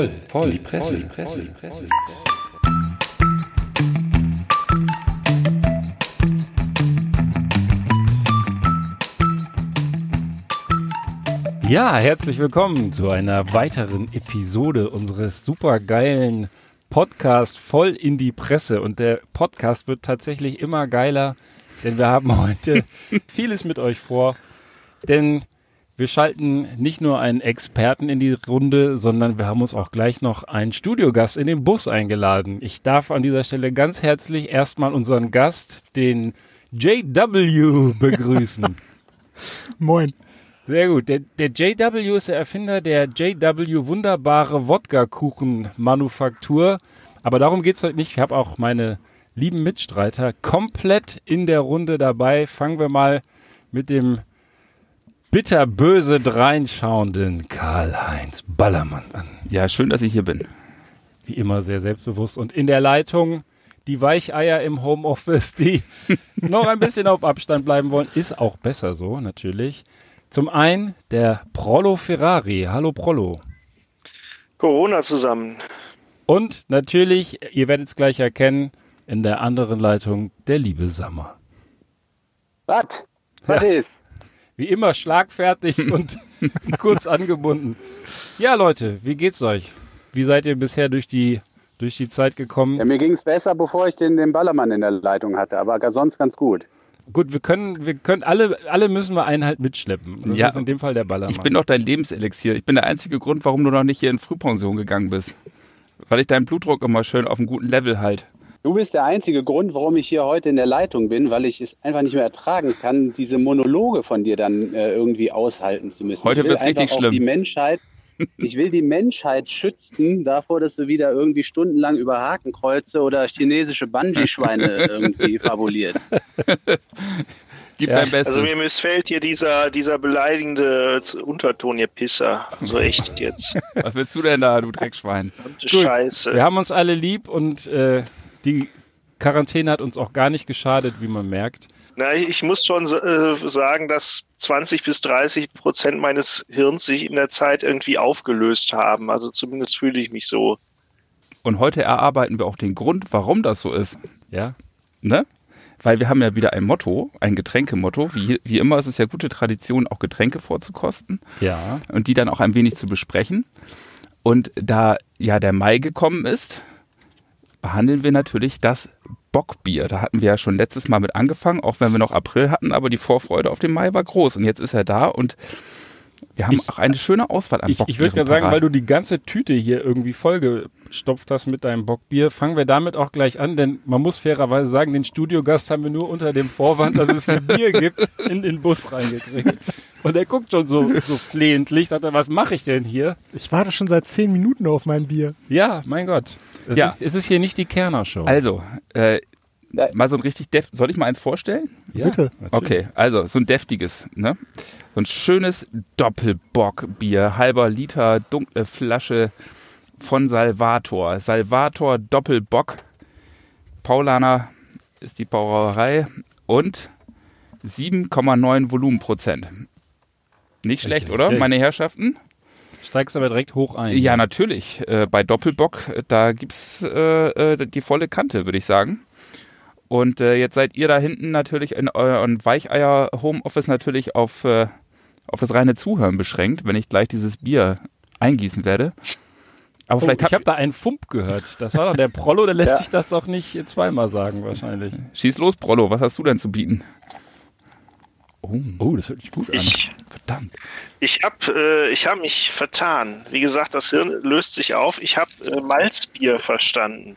voll, voll, in die Presse, voll, Presse, voll, Presse, Presse. Ja, herzlich willkommen zu einer weiteren Episode unseres supergeilen Podcast voll in die Presse. Und der Podcast wird tatsächlich immer geiler, denn wir haben heute vieles mit euch vor. Denn wir schalten nicht nur einen Experten in die Runde, sondern wir haben uns auch gleich noch einen Studiogast in den Bus eingeladen. Ich darf an dieser Stelle ganz herzlich erstmal unseren Gast, den JW, begrüßen. Moin. Sehr gut. Der, der, JW ist der Erfinder der JW Wunderbare Wodka-Kuchen-Manufaktur. Aber darum geht es heute nicht. Ich habe auch meine lieben Mitstreiter komplett in der Runde dabei. Fangen wir mal mit dem bitterböse dreinschauenden Karl-Heinz Ballermann an. Ja, schön, dass ich hier bin. Wie immer sehr selbstbewusst. Und in der Leitung die Weicheier im Homeoffice, die noch ein bisschen auf Abstand bleiben wollen. Ist auch besser so, natürlich. Zum einen der Prollo Ferrari. Hallo Prollo. Corona zusammen. Und natürlich, ihr werdet es gleich erkennen, in der anderen Leitung der liebe Sammer. Was? Was ja. ist? Wie immer schlagfertig und kurz angebunden. Ja, Leute, wie geht's euch? Wie seid ihr bisher durch die, durch die Zeit gekommen? Ja, mir ging es besser, bevor ich den, den Ballermann in der Leitung hatte, aber sonst ganz gut. Gut, wir können, wir können alle, alle müssen wir einen halt mitschleppen. Das ja, ist in dem Fall der Ballermann. Ich bin doch dein Lebenselixier. Ich bin der einzige Grund, warum du noch nicht hier in Frühpension gegangen bist. Weil ich deinen Blutdruck immer schön auf einem guten Level halt. Du bist der einzige Grund, warum ich hier heute in der Leitung bin, weil ich es einfach nicht mehr ertragen kann, diese Monologe von dir dann äh, irgendwie aushalten zu müssen. Heute wird es richtig schlimm. Die Menschheit, ich will die Menschheit schützen davor, dass du wieder irgendwie stundenlang über Hakenkreuze oder chinesische Bungee-Schweine irgendwie fabuliert. Gib ja. dein Bestes. Also mir missfällt hier dieser, dieser beleidigende Unterton, ihr Pisser. Also echt jetzt. Was willst du denn da, du Dreckschwein? Scheiße. Wir haben uns alle lieb und äh, die Quarantäne hat uns auch gar nicht geschadet, wie man merkt. Na, ich muss schon äh, sagen, dass 20 bis 30 Prozent meines Hirns sich in der Zeit irgendwie aufgelöst haben. Also zumindest fühle ich mich so. Und heute erarbeiten wir auch den Grund, warum das so ist. Ja. Ne? Weil wir haben ja wieder ein Motto, ein Getränkemotto. Wie, wie immer ist es ja gute Tradition, auch Getränke vorzukosten. Ja. Und die dann auch ein wenig zu besprechen. Und da ja der Mai gekommen ist, behandeln wir natürlich das Bockbier. Da hatten wir ja schon letztes Mal mit angefangen, auch wenn wir noch April hatten, aber die Vorfreude auf den Mai war groß. Und jetzt ist er da und wir haben ich, auch eine schöne Auswahl an Ich, ich würde gerade sagen, weil du die ganze Tüte hier irgendwie vollgestopft hast mit deinem Bockbier, fangen wir damit auch gleich an, denn man muss fairerweise sagen, den Studiogast haben wir nur unter dem Vorwand, dass es hier Bier gibt, in den Bus reingekriegt. Und er guckt schon so, so flehentlich, sagt er, was mache ich denn hier? Ich warte schon seit zehn Minuten auf mein Bier. Ja, mein Gott. Es, ja. ist, es ist hier nicht die Kerner-Show. Also, äh, mal so ein richtig def soll ich mal eins vorstellen? Ja, bitte. Natürlich. Okay, also so ein deftiges, ne? So ein schönes Doppelbockbier, halber Liter, dunkle Flasche von Salvator. Salvator Doppelbock. Paulaner ist die Brauerei und 7,9 Volumenprozent. Nicht schlecht, richtig, oder, richtig. meine Herrschaften? Steigst aber direkt hoch ein. Ja, natürlich. Äh, bei Doppelbock, da gibt's äh, äh, die volle Kante, würde ich sagen. Und äh, jetzt seid ihr da hinten natürlich in euren Weicheier-Homeoffice natürlich auf, äh, auf das reine Zuhören beschränkt, wenn ich gleich dieses Bier eingießen werde. Aber oh, vielleicht hab ich habe da einen Fump gehört. Das war doch der Prollo, der lässt ja. sich das doch nicht zweimal sagen wahrscheinlich. Schieß los, Prollo, was hast du denn zu bieten? Oh, oh das hört sich gut ich, an. Verdammt. Ich habe äh, hab mich vertan. Wie gesagt, das Hirn löst sich auf. Ich habe äh, Malzbier verstanden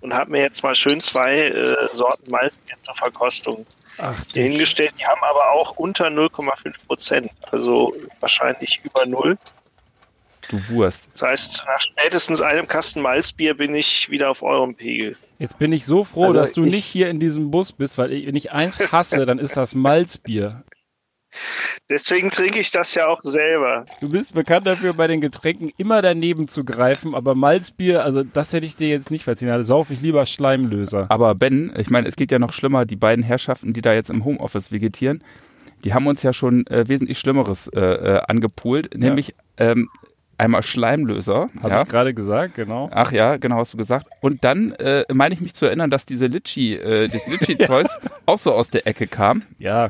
und habe mir jetzt mal schön zwei äh, Sorten Malzbier zur Verkostung Ach, hingestellt. Die haben aber auch unter 0,5 Prozent. Also wahrscheinlich über 0. Du Wurst. Das heißt, nach spätestens einem Kasten Malzbier bin ich wieder auf eurem Pegel. Jetzt bin ich so froh, also dass du nicht hier in diesem Bus bist, weil ich, wenn ich eins hasse, dann ist das Malzbier. Deswegen trinke ich das ja auch selber. Du bist bekannt dafür, bei den Getränken immer daneben zu greifen, aber Malzbier, also das hätte ich dir jetzt nicht verziehen. Also sauf ich lieber Schleimlöser. Aber Ben, ich meine, es geht ja noch schlimmer, die beiden Herrschaften, die da jetzt im Homeoffice vegetieren, die haben uns ja schon äh, wesentlich Schlimmeres äh, äh, angepult, nämlich ja. ähm, einmal Schleimlöser. Habe ja. ich gerade gesagt, genau. Ach ja, genau, hast du gesagt. Und dann äh, meine ich mich zu erinnern, dass diese Litschi, äh, das Litschi-Zeug auch so aus der Ecke kam. Ja,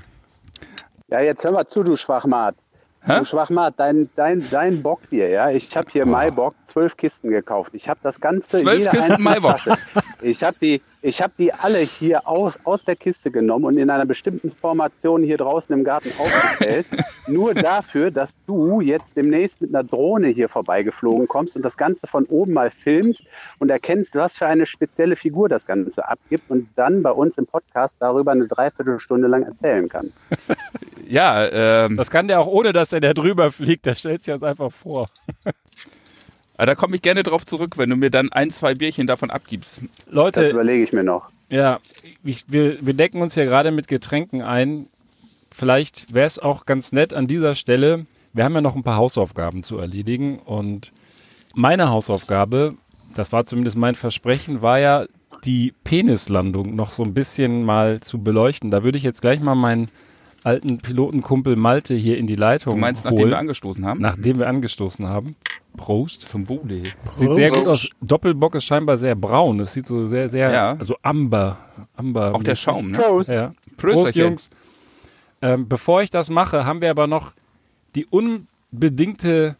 Ja, jetzt hör mal zu, du Schwachmat. Hä? Du Schwachmat, dein, dein, dein Bockbier, ja. Ich habe hier Maibock zwölf Kisten gekauft. Ich habe das Ganze. Zwölf Kisten Maibock? Flasche. Ich habe die, ich hab die alle hier aus, aus der Kiste genommen und in einer bestimmten Formation hier draußen im Garten aufgestellt. nur dafür, dass du jetzt demnächst mit einer Drohne hier vorbeigeflogen kommst und das Ganze von oben mal filmst und erkennst, was für eine spezielle Figur das Ganze abgibt und dann bei uns im Podcast darüber eine Dreiviertelstunde lang erzählen kannst. Ja, ähm, das kann der auch ohne, dass er da drüber fliegt. Der stellt sich jetzt einfach vor. aber da komme ich gerne drauf zurück, wenn du mir dann ein, zwei Bierchen davon abgibst. Das Leute, überlege ich mir noch. ja, ich, wir, wir decken uns ja gerade mit Getränken ein. Vielleicht wäre es auch ganz nett an dieser Stelle. Wir haben ja noch ein paar Hausaufgaben zu erledigen und meine Hausaufgabe, das war zumindest mein Versprechen, war ja die Penislandung noch so ein bisschen mal zu beleuchten. Da würde ich jetzt gleich mal meinen alten Pilotenkumpel Malte hier in die Leitung Du meinst, holen, nachdem wir angestoßen haben? nachdem wir angestoßen haben. Prost. Zum Bude. Sieht sehr gut aus. Doppelbock ist scheinbar sehr braun. Das sieht so sehr, sehr, Ja. also amber. amber Auch der Schaum, ne? Prost. Ja. Prösterchen. Prost, Jungs. Ähm, bevor ich das mache, haben wir aber noch die unbedingte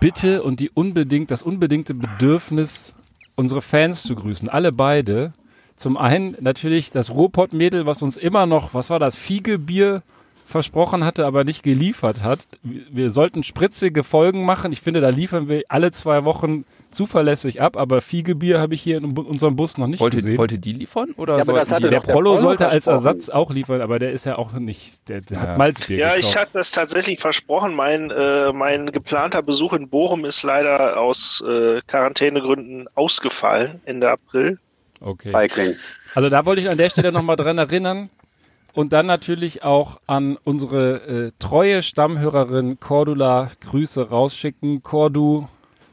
Bitte und die unbedingt, das unbedingte Bedürfnis, unsere Fans zu grüßen. Alle beide. Zum einen natürlich das Ruhrpott-Mädel, was uns immer noch, was war das, Fiegebier versprochen hatte, aber nicht geliefert hat. Wir sollten spritzige Folgen machen. Ich finde, da liefern wir alle zwei Wochen zuverlässig ab, aber Fiegebier habe ich hier in unserem Bus noch nicht Wollte, gesehen. wollte die liefern? Oder Ja, aber das sollten hatte die- der Prollo sollte als. Ersatz auch liefern, aber der ist ja auch nicht, der, der Ja. hat Malzbier Ja, gekauft. ich hatte das tatsächlich versprochen. Mein, äh, mein geplanter Besuch in Bochum ist leider aus äh, Quarantänegründen ausgefallen Ende April. Okay. Feigling. Also da wollte ich an der Stelle nochmal dran erinnern. Und dann natürlich auch an unsere äh, treue Stammhörerin Cordula Grüße rausschicken. Cordu,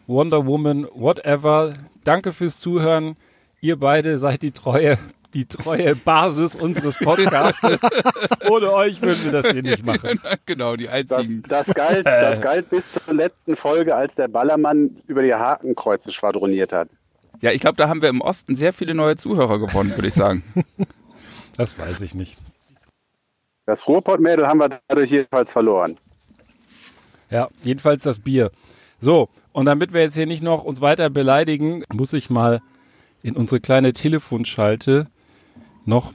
Wonder Woman, whatever. Danke fürs Zuhören. Ihr beide seid die treue, die treue Basis unseres Podcastes. Ohne euch würden wir das hier nicht machen. genau, die Das, einzigen. das, galt, das galt bis zur letzten Folge, als der Ballermann über die Hakenkreuze schwadroniert hat. Ja, ich glaube, da haben wir im Osten sehr viele neue Zuhörer gewonnen, würde ich sagen. Das weiß ich nicht. Das Ruhrpottmädel haben wir dadurch jedenfalls verloren. Ja, jedenfalls das Bier. So, und damit wir jetzt hier nicht noch uns weiter beleidigen, muss ich mal in unsere kleine Telefonschalte noch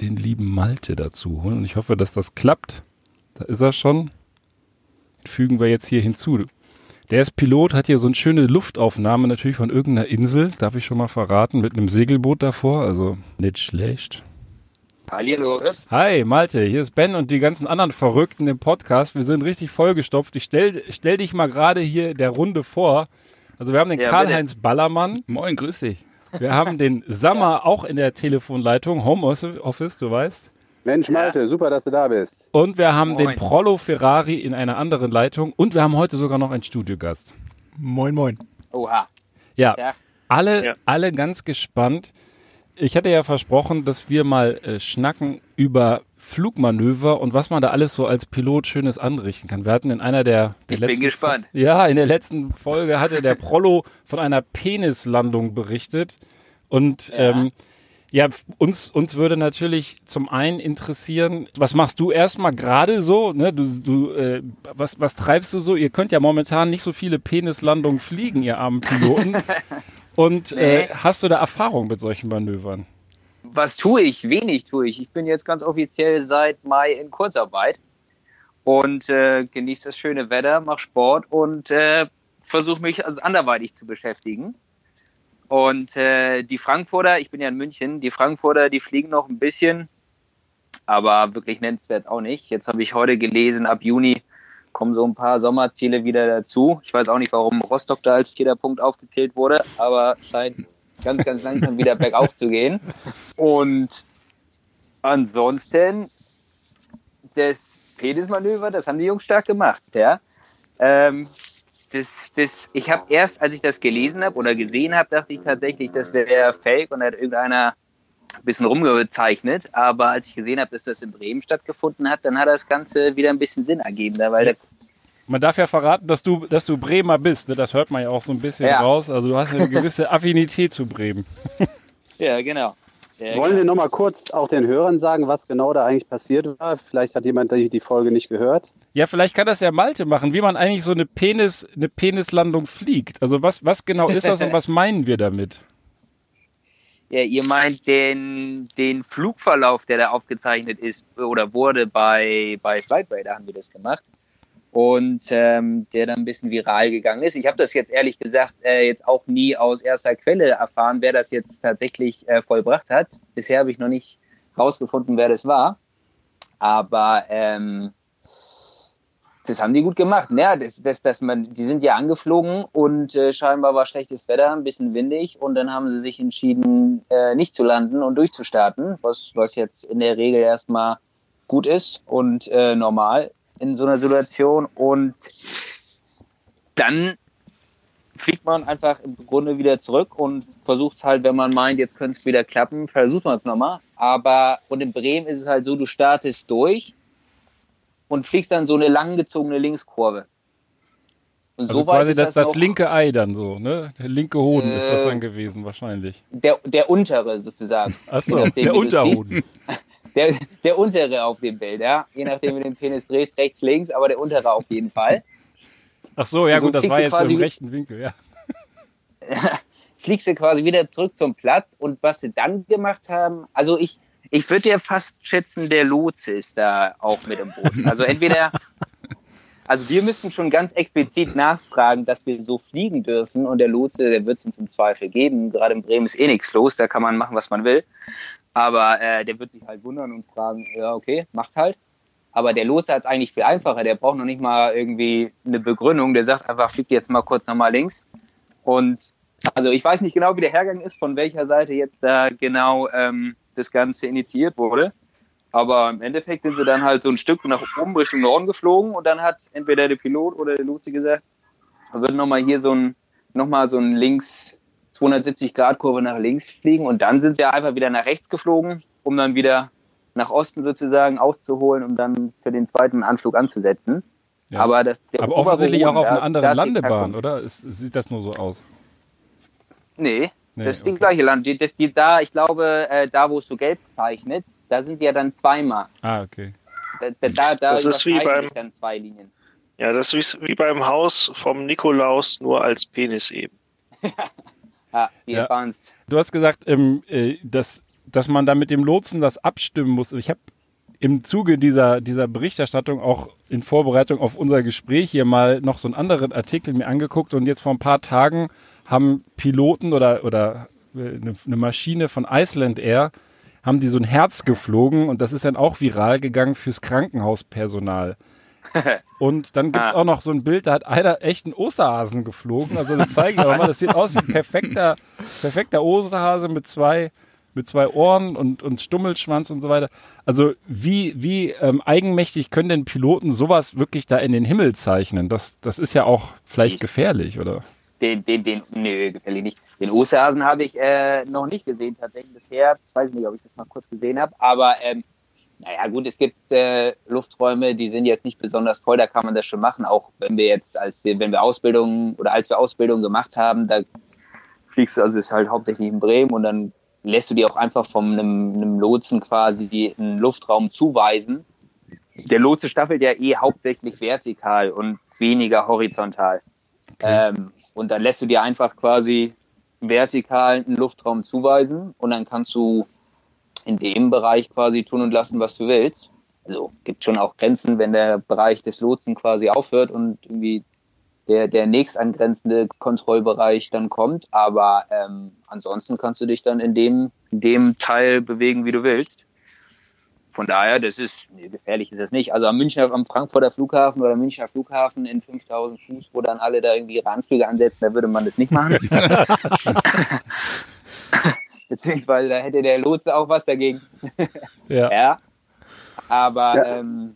den lieben Malte dazu holen. Und ich hoffe, dass das klappt. Da ist er schon. Fügen wir jetzt hier hinzu. Der ist Pilot, hat hier so eine schöne Luftaufnahme natürlich von irgendeiner Insel, darf ich schon mal verraten, mit einem Segelboot davor, also nicht schlecht. Chris. Hi, Malte, hier ist Ben und die ganzen anderen Verrückten im Podcast. Wir sind richtig vollgestopft. Ich stell, stell dich mal gerade hier der Runde vor. Also wir haben den Ja, Karl-Heinz Ballermann, Moin, grüß dich. wir haben den Sammer auch in der Telefonleitung, Homeoffice, du weißt. Mensch, Malte, super, dass du da bist. Und wir haben den Moin. Prollo Ferrari in einer anderen Leitung und wir haben heute sogar noch einen Studiogast. Moin, moin. Oha. Ja, Ja. alle, Ja. alle ganz gespannt. Ich hatte ja versprochen, dass wir mal äh, schnacken über Flugmanöver und was man da alles so als Pilot Schönes anrichten kann. Wir hatten in einer der, der Ich bin letzten gespannt. Ja, in der letzten Folge hatte der Prollo von einer Penislandung berichtet. Und Ja. ähm, ja, uns, uns würde natürlich zum einen interessieren, was machst du erstmal gerade so? Ne? Du, du, äh, was, was treibst du so? Ihr könnt ja momentan nicht so viele Penislandungen fliegen, ihr armen Piloten. Und äh, Nee. hast du da Erfahrung mit solchen Manövern? Was tue ich? Wenig tue ich. Ich bin jetzt ganz offiziell seit Mai in Kurzarbeit und äh, genieße das schöne Wetter, mache Sport und äh, versuche mich also anderweitig zu beschäftigen. Und äh, die Frankfurter, ich bin ja in München, die Frankfurter, die fliegen noch ein bisschen, aber wirklich nennenswert auch nicht. Jetzt habe ich heute gelesen, ab Juni kommen so ein paar Sommerziele wieder dazu. Ich weiß auch nicht, warum Rostock da als vierter Punkt aufgezählt wurde, aber scheint ganz, ganz langsam wieder bergauf zu gehen. Und ansonsten, das Penismanöver, das haben die Jungs stark gemacht, ja. Ähm, das, das, ich habe erst, als ich das gelesen habe oder gesehen habe, dachte ich tatsächlich, das wäre fake und hat irgendeiner ein bisschen rumgezeichnet. Aber als ich gesehen habe, dass das in Bremen stattgefunden hat, dann hat das Ganze wieder ein bisschen Sinn ergeben, da, weil der, Man darf ja verraten, dass du, dass du Bremer bist. Ne? Das hört man ja auch so ein bisschen Ja. raus. Also du hast eine gewisse Affinität zu Bremen. Ja, genau. Ja, Wollen wir noch mal kurz auch den Hörern sagen, was genau da eigentlich passiert war? Vielleicht hat jemand die Folge nicht gehört. Ja, vielleicht kann das ja Malte machen, wie man eigentlich so eine Penis, eine Penislandung fliegt. Also was, was genau ist das und was meinen wir damit? Ja, ihr meint den, den Flugverlauf, der da aufgezeichnet ist oder wurde bei, bei Flight Radar haben wir das gemacht. Und ähm, der dann ein bisschen viral gegangen ist. Ich habe das jetzt ehrlich gesagt äh, jetzt auch nie aus erster Quelle erfahren, wer das jetzt tatsächlich äh, vollbracht hat. Bisher habe ich noch nicht rausgefunden, wer das war. Aber ähm, das haben die gut gemacht. Ja, das, das, das man, die sind ja angeflogen und äh, scheinbar war schlechtes Wetter, ein bisschen windig und dann haben sie sich entschieden, äh, nicht zu landen und durchzustarten, was, was jetzt in der Regel erstmal gut ist und äh, normal in so einer Situation. Und dann fliegt man einfach im Grunde wieder zurück und versucht halt, wenn man meint, jetzt könnte es wieder klappen, versucht man es nochmal. Aber und in Bremen ist es halt so, du startest durch und fliegst dann so eine langgezogene Linkskurve. Und Also so quasi ist das, das noch- linke Ei dann so, ne? Der linke Hoden ist das Äh, dann gewesen wahrscheinlich. der, der untere sozusagen. Achso, der Unterhoden. Der, der untere auf dem Bild, ja. Je nachdem, wie du den Penis drehst, rechts, links, aber der untere auf jeden Fall. Ach so, ja So gut, das war jetzt im rechten Winkel, ja. Fliegst du quasi wieder zurück zum Platz und was sie dann gemacht haben, also ich, ich würde ja fast schätzen, der Lotse ist da auch mit im Boot. Also entweder, also wir müssten schon ganz explizit nachfragen, dass wir so fliegen dürfen und der Lotse, der wird es uns im Zweifel geben. Gerade in Bremen ist eh nichts los, da kann man machen, was man will. Aber äh, der wird sich halt wundern und fragen, ja okay, macht halt. Aber der Lotse hat es eigentlich viel einfacher. Der braucht noch nicht mal irgendwie eine Begründung. Der sagt einfach, fliegt jetzt mal kurz nochmal links. Und also ich weiß nicht genau, wie der Hergang ist, von welcher Seite jetzt da genau ähm, das Ganze initiiert wurde. Aber im Endeffekt sind sie dann halt so ein Stück nach oben Richtung Norden geflogen und dann hat entweder der Pilot oder der Lotse gesagt, wir würden nochmal hier so ein, nochmal so ein links 270 Grad Kurve nach links fliegen und dann sind sie einfach wieder nach rechts geflogen, um dann wieder nach Osten sozusagen auszuholen, um dann für den zweiten Anflug anzusetzen. Ja. Aber, das, der Aber offensichtlich auch auf einer anderen Landebahn, oder? Ist, sieht das nur so aus? Nee, Nee, das ist okay. die gleiche Land. Die, das, die, da, ich glaube, äh, da wo es so gelb zeichnet, da sind die ja dann zweimal. Ah, okay. Da, da, da, da Das ist wie beim- sich dann zwei Linien. Ja, das ist wie beim Haus vom Nikolaus, nur als Penis eben. Ah, wie Ja. Du hast gesagt, ähm, äh, dass, dass man da mit dem Lotsen das abstimmen muss. Ich habe im Zuge dieser, dieser Berichterstattung auch in Vorbereitung auf unser Gespräch hier mal noch so einen anderen Artikel mir angeguckt und jetzt vor ein paar Tagen haben Piloten oder, oder äh, eine, eine Maschine von Iceland Air haben die so ein Herz geflogen und das ist dann auch viral gegangen fürs Krankenhauspersonal. Und dann gibt's Ah. auch noch so ein Bild, da hat einer echt einen Osterhasen geflogen. Also das zeige ich auch mal. Das sieht aus wie ein perfekter, perfekter Osterhase mit zwei, mit zwei Ohren und, und Stummelschwanz und so weiter. Also wie, wie ähm, eigenmächtig können denn Piloten sowas wirklich da in den Himmel zeichnen? Das, das ist ja auch vielleicht Ich- gefährlich, oder? Den, den, den, nö, gefällig nicht. Den Osterhasen habe ich äh, noch nicht gesehen, tatsächlich das Herz. Weiß nicht, ob ich das mal kurz gesehen habe. Aber ähm, naja, gut, es gibt äh, Lufträume, die sind jetzt nicht besonders voll, da kann man das schon machen. Auch wenn wir jetzt, als wir, wenn wir Ausbildung oder als wir Ausbildung gemacht haben, da fliegst du, also ist halt hauptsächlich in Bremen und dann lässt du dir auch einfach von einem, einem Lotsen quasi einen Luftraum zuweisen. Der Lotse staffelt ja eh hauptsächlich vertikal und weniger horizontal. Ähm, und dann lässt du dir einfach quasi vertikal einen Luftraum zuweisen und dann kannst du in dem Bereich quasi tun und lassen, was du willst. Also gibt schon auch Grenzen, wenn der Bereich des Lotsen quasi aufhört und irgendwie der, der nächst angrenzende Kontrollbereich dann kommt. Aber ähm, ansonsten kannst du dich dann in dem, in dem Teil bewegen, wie du willst. Von daher, das ist, nee, gefährlich ist das nicht. Also am Münchner, am Frankfurter Flughafen oder Münchner Flughafen in 5000 Fuß, wo dann alle da irgendwie ihre Anflüge ansetzen, da würde man das nicht machen. Beziehungsweise da hätte der Lotse auch was dagegen. Ja. Ja. Aber Ja. Ähm,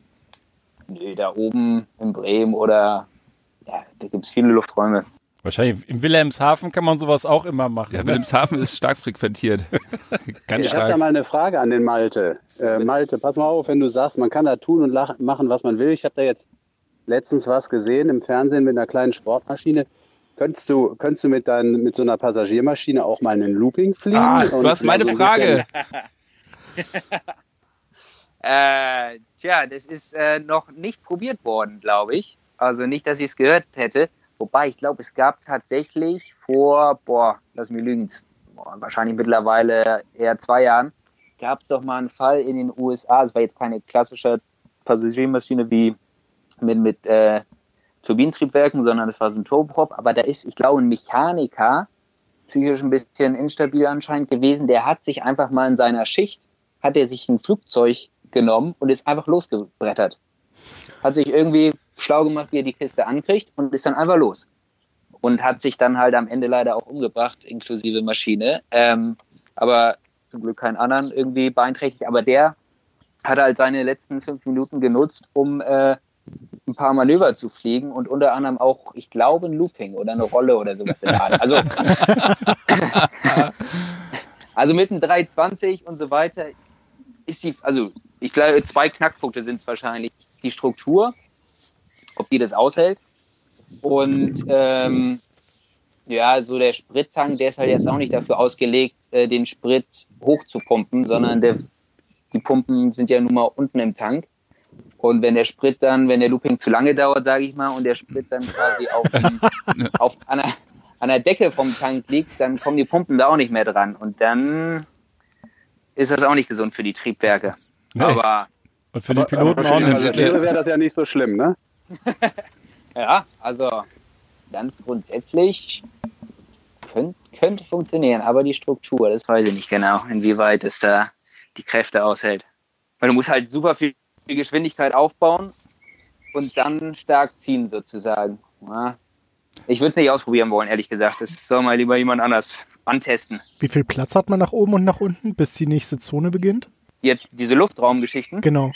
nee, da oben in Bremen oder ja, da gibt es viele Lufträume. Wahrscheinlich im Wilhelmshaven kann man sowas auch immer machen. Ja, ne? Wilhelmshaven ist stark frequentiert. Ganz Ich habe da mal eine Frage an den Malte. Äh, Malte, pass mal auf, wenn du sagst, man kann da tun und lach- machen, was man will. Ich habe da jetzt letztens was gesehen im Fernsehen mit einer kleinen Sportmaschine. Könntest du, könntest du mit, dein, mit so einer Passagiermaschine auch mal einen Looping fliegen? Ah, und du hast meine so Frage. Äh, tja, das ist äh, noch nicht probiert worden, glaube ich. Also nicht, dass ich es gehört hätte. Wobei, ich glaube, es gab tatsächlich vor, boah, lass mich lügen, boah, wahrscheinlich mittlerweile eher zwei Jahren, gab es doch mal einen Fall in den USA. Es war jetzt keine klassische Passagiermaschine wie mit, mit äh, Turbinentriebwerken, sondern es war so ein Turboprop. Aber da ist, ich glaube, ein Mechaniker, psychisch ein bisschen instabil anscheinend gewesen, der hat sich einfach mal in seiner Schicht, hat er sich ein Flugzeug genommen und ist einfach losgebrettert. Hat sich irgendwie schlau gemacht, wie er die Kiste ankriegt und ist dann einfach los. Und hat sich dann halt am Ende leider auch umgebracht, inklusive Maschine. Ähm, aber zum Glück keinen anderen irgendwie beeinträchtigt. Aber der hat halt seine letzten fünf Minuten genutzt, um äh, ein paar Manöver zu fliegen und unter anderem auch, ich glaube, ein Looping oder eine Rolle oder sowas in der Art. Also, also mit einem 320 und so weiter ist die, also ich glaube, zwei Knackpunkte sind es wahrscheinlich. Die Struktur, ob die das aushält. Und ähm, ja, so der Sprittank, der ist halt jetzt auch nicht dafür ausgelegt, äh, den Sprit hochzupumpen, sondern der, die Pumpen sind ja nun mal unten im Tank. Und wenn der Sprit dann, wenn der Looping zu lange dauert, sage ich mal, und der Sprit dann quasi auf, dem, auf an, der, an der Decke vom Tank liegt, dann kommen die Pumpen da auch nicht mehr dran. Und dann ist das auch nicht gesund für die Triebwerke. Nee. Aber Und für die Aber Piloten für auch nicht. Passagiere wäre das ja nicht so schlimm, ne? ja, also ganz grundsätzlich könnt, könnte funktionieren, aber die Struktur, das weiß ich nicht genau, inwieweit es da die Kräfte aushält. Weil du musst halt super viel Geschwindigkeit aufbauen und dann stark ziehen sozusagen. Ja. Ich würde es nicht ausprobieren wollen, ehrlich gesagt. Das soll mal lieber jemand anders antesten. Wie viel Platz hat man nach oben und nach unten, bis die nächste Zone beginnt? Jetzt diese Luftraumgeschichten. Genau.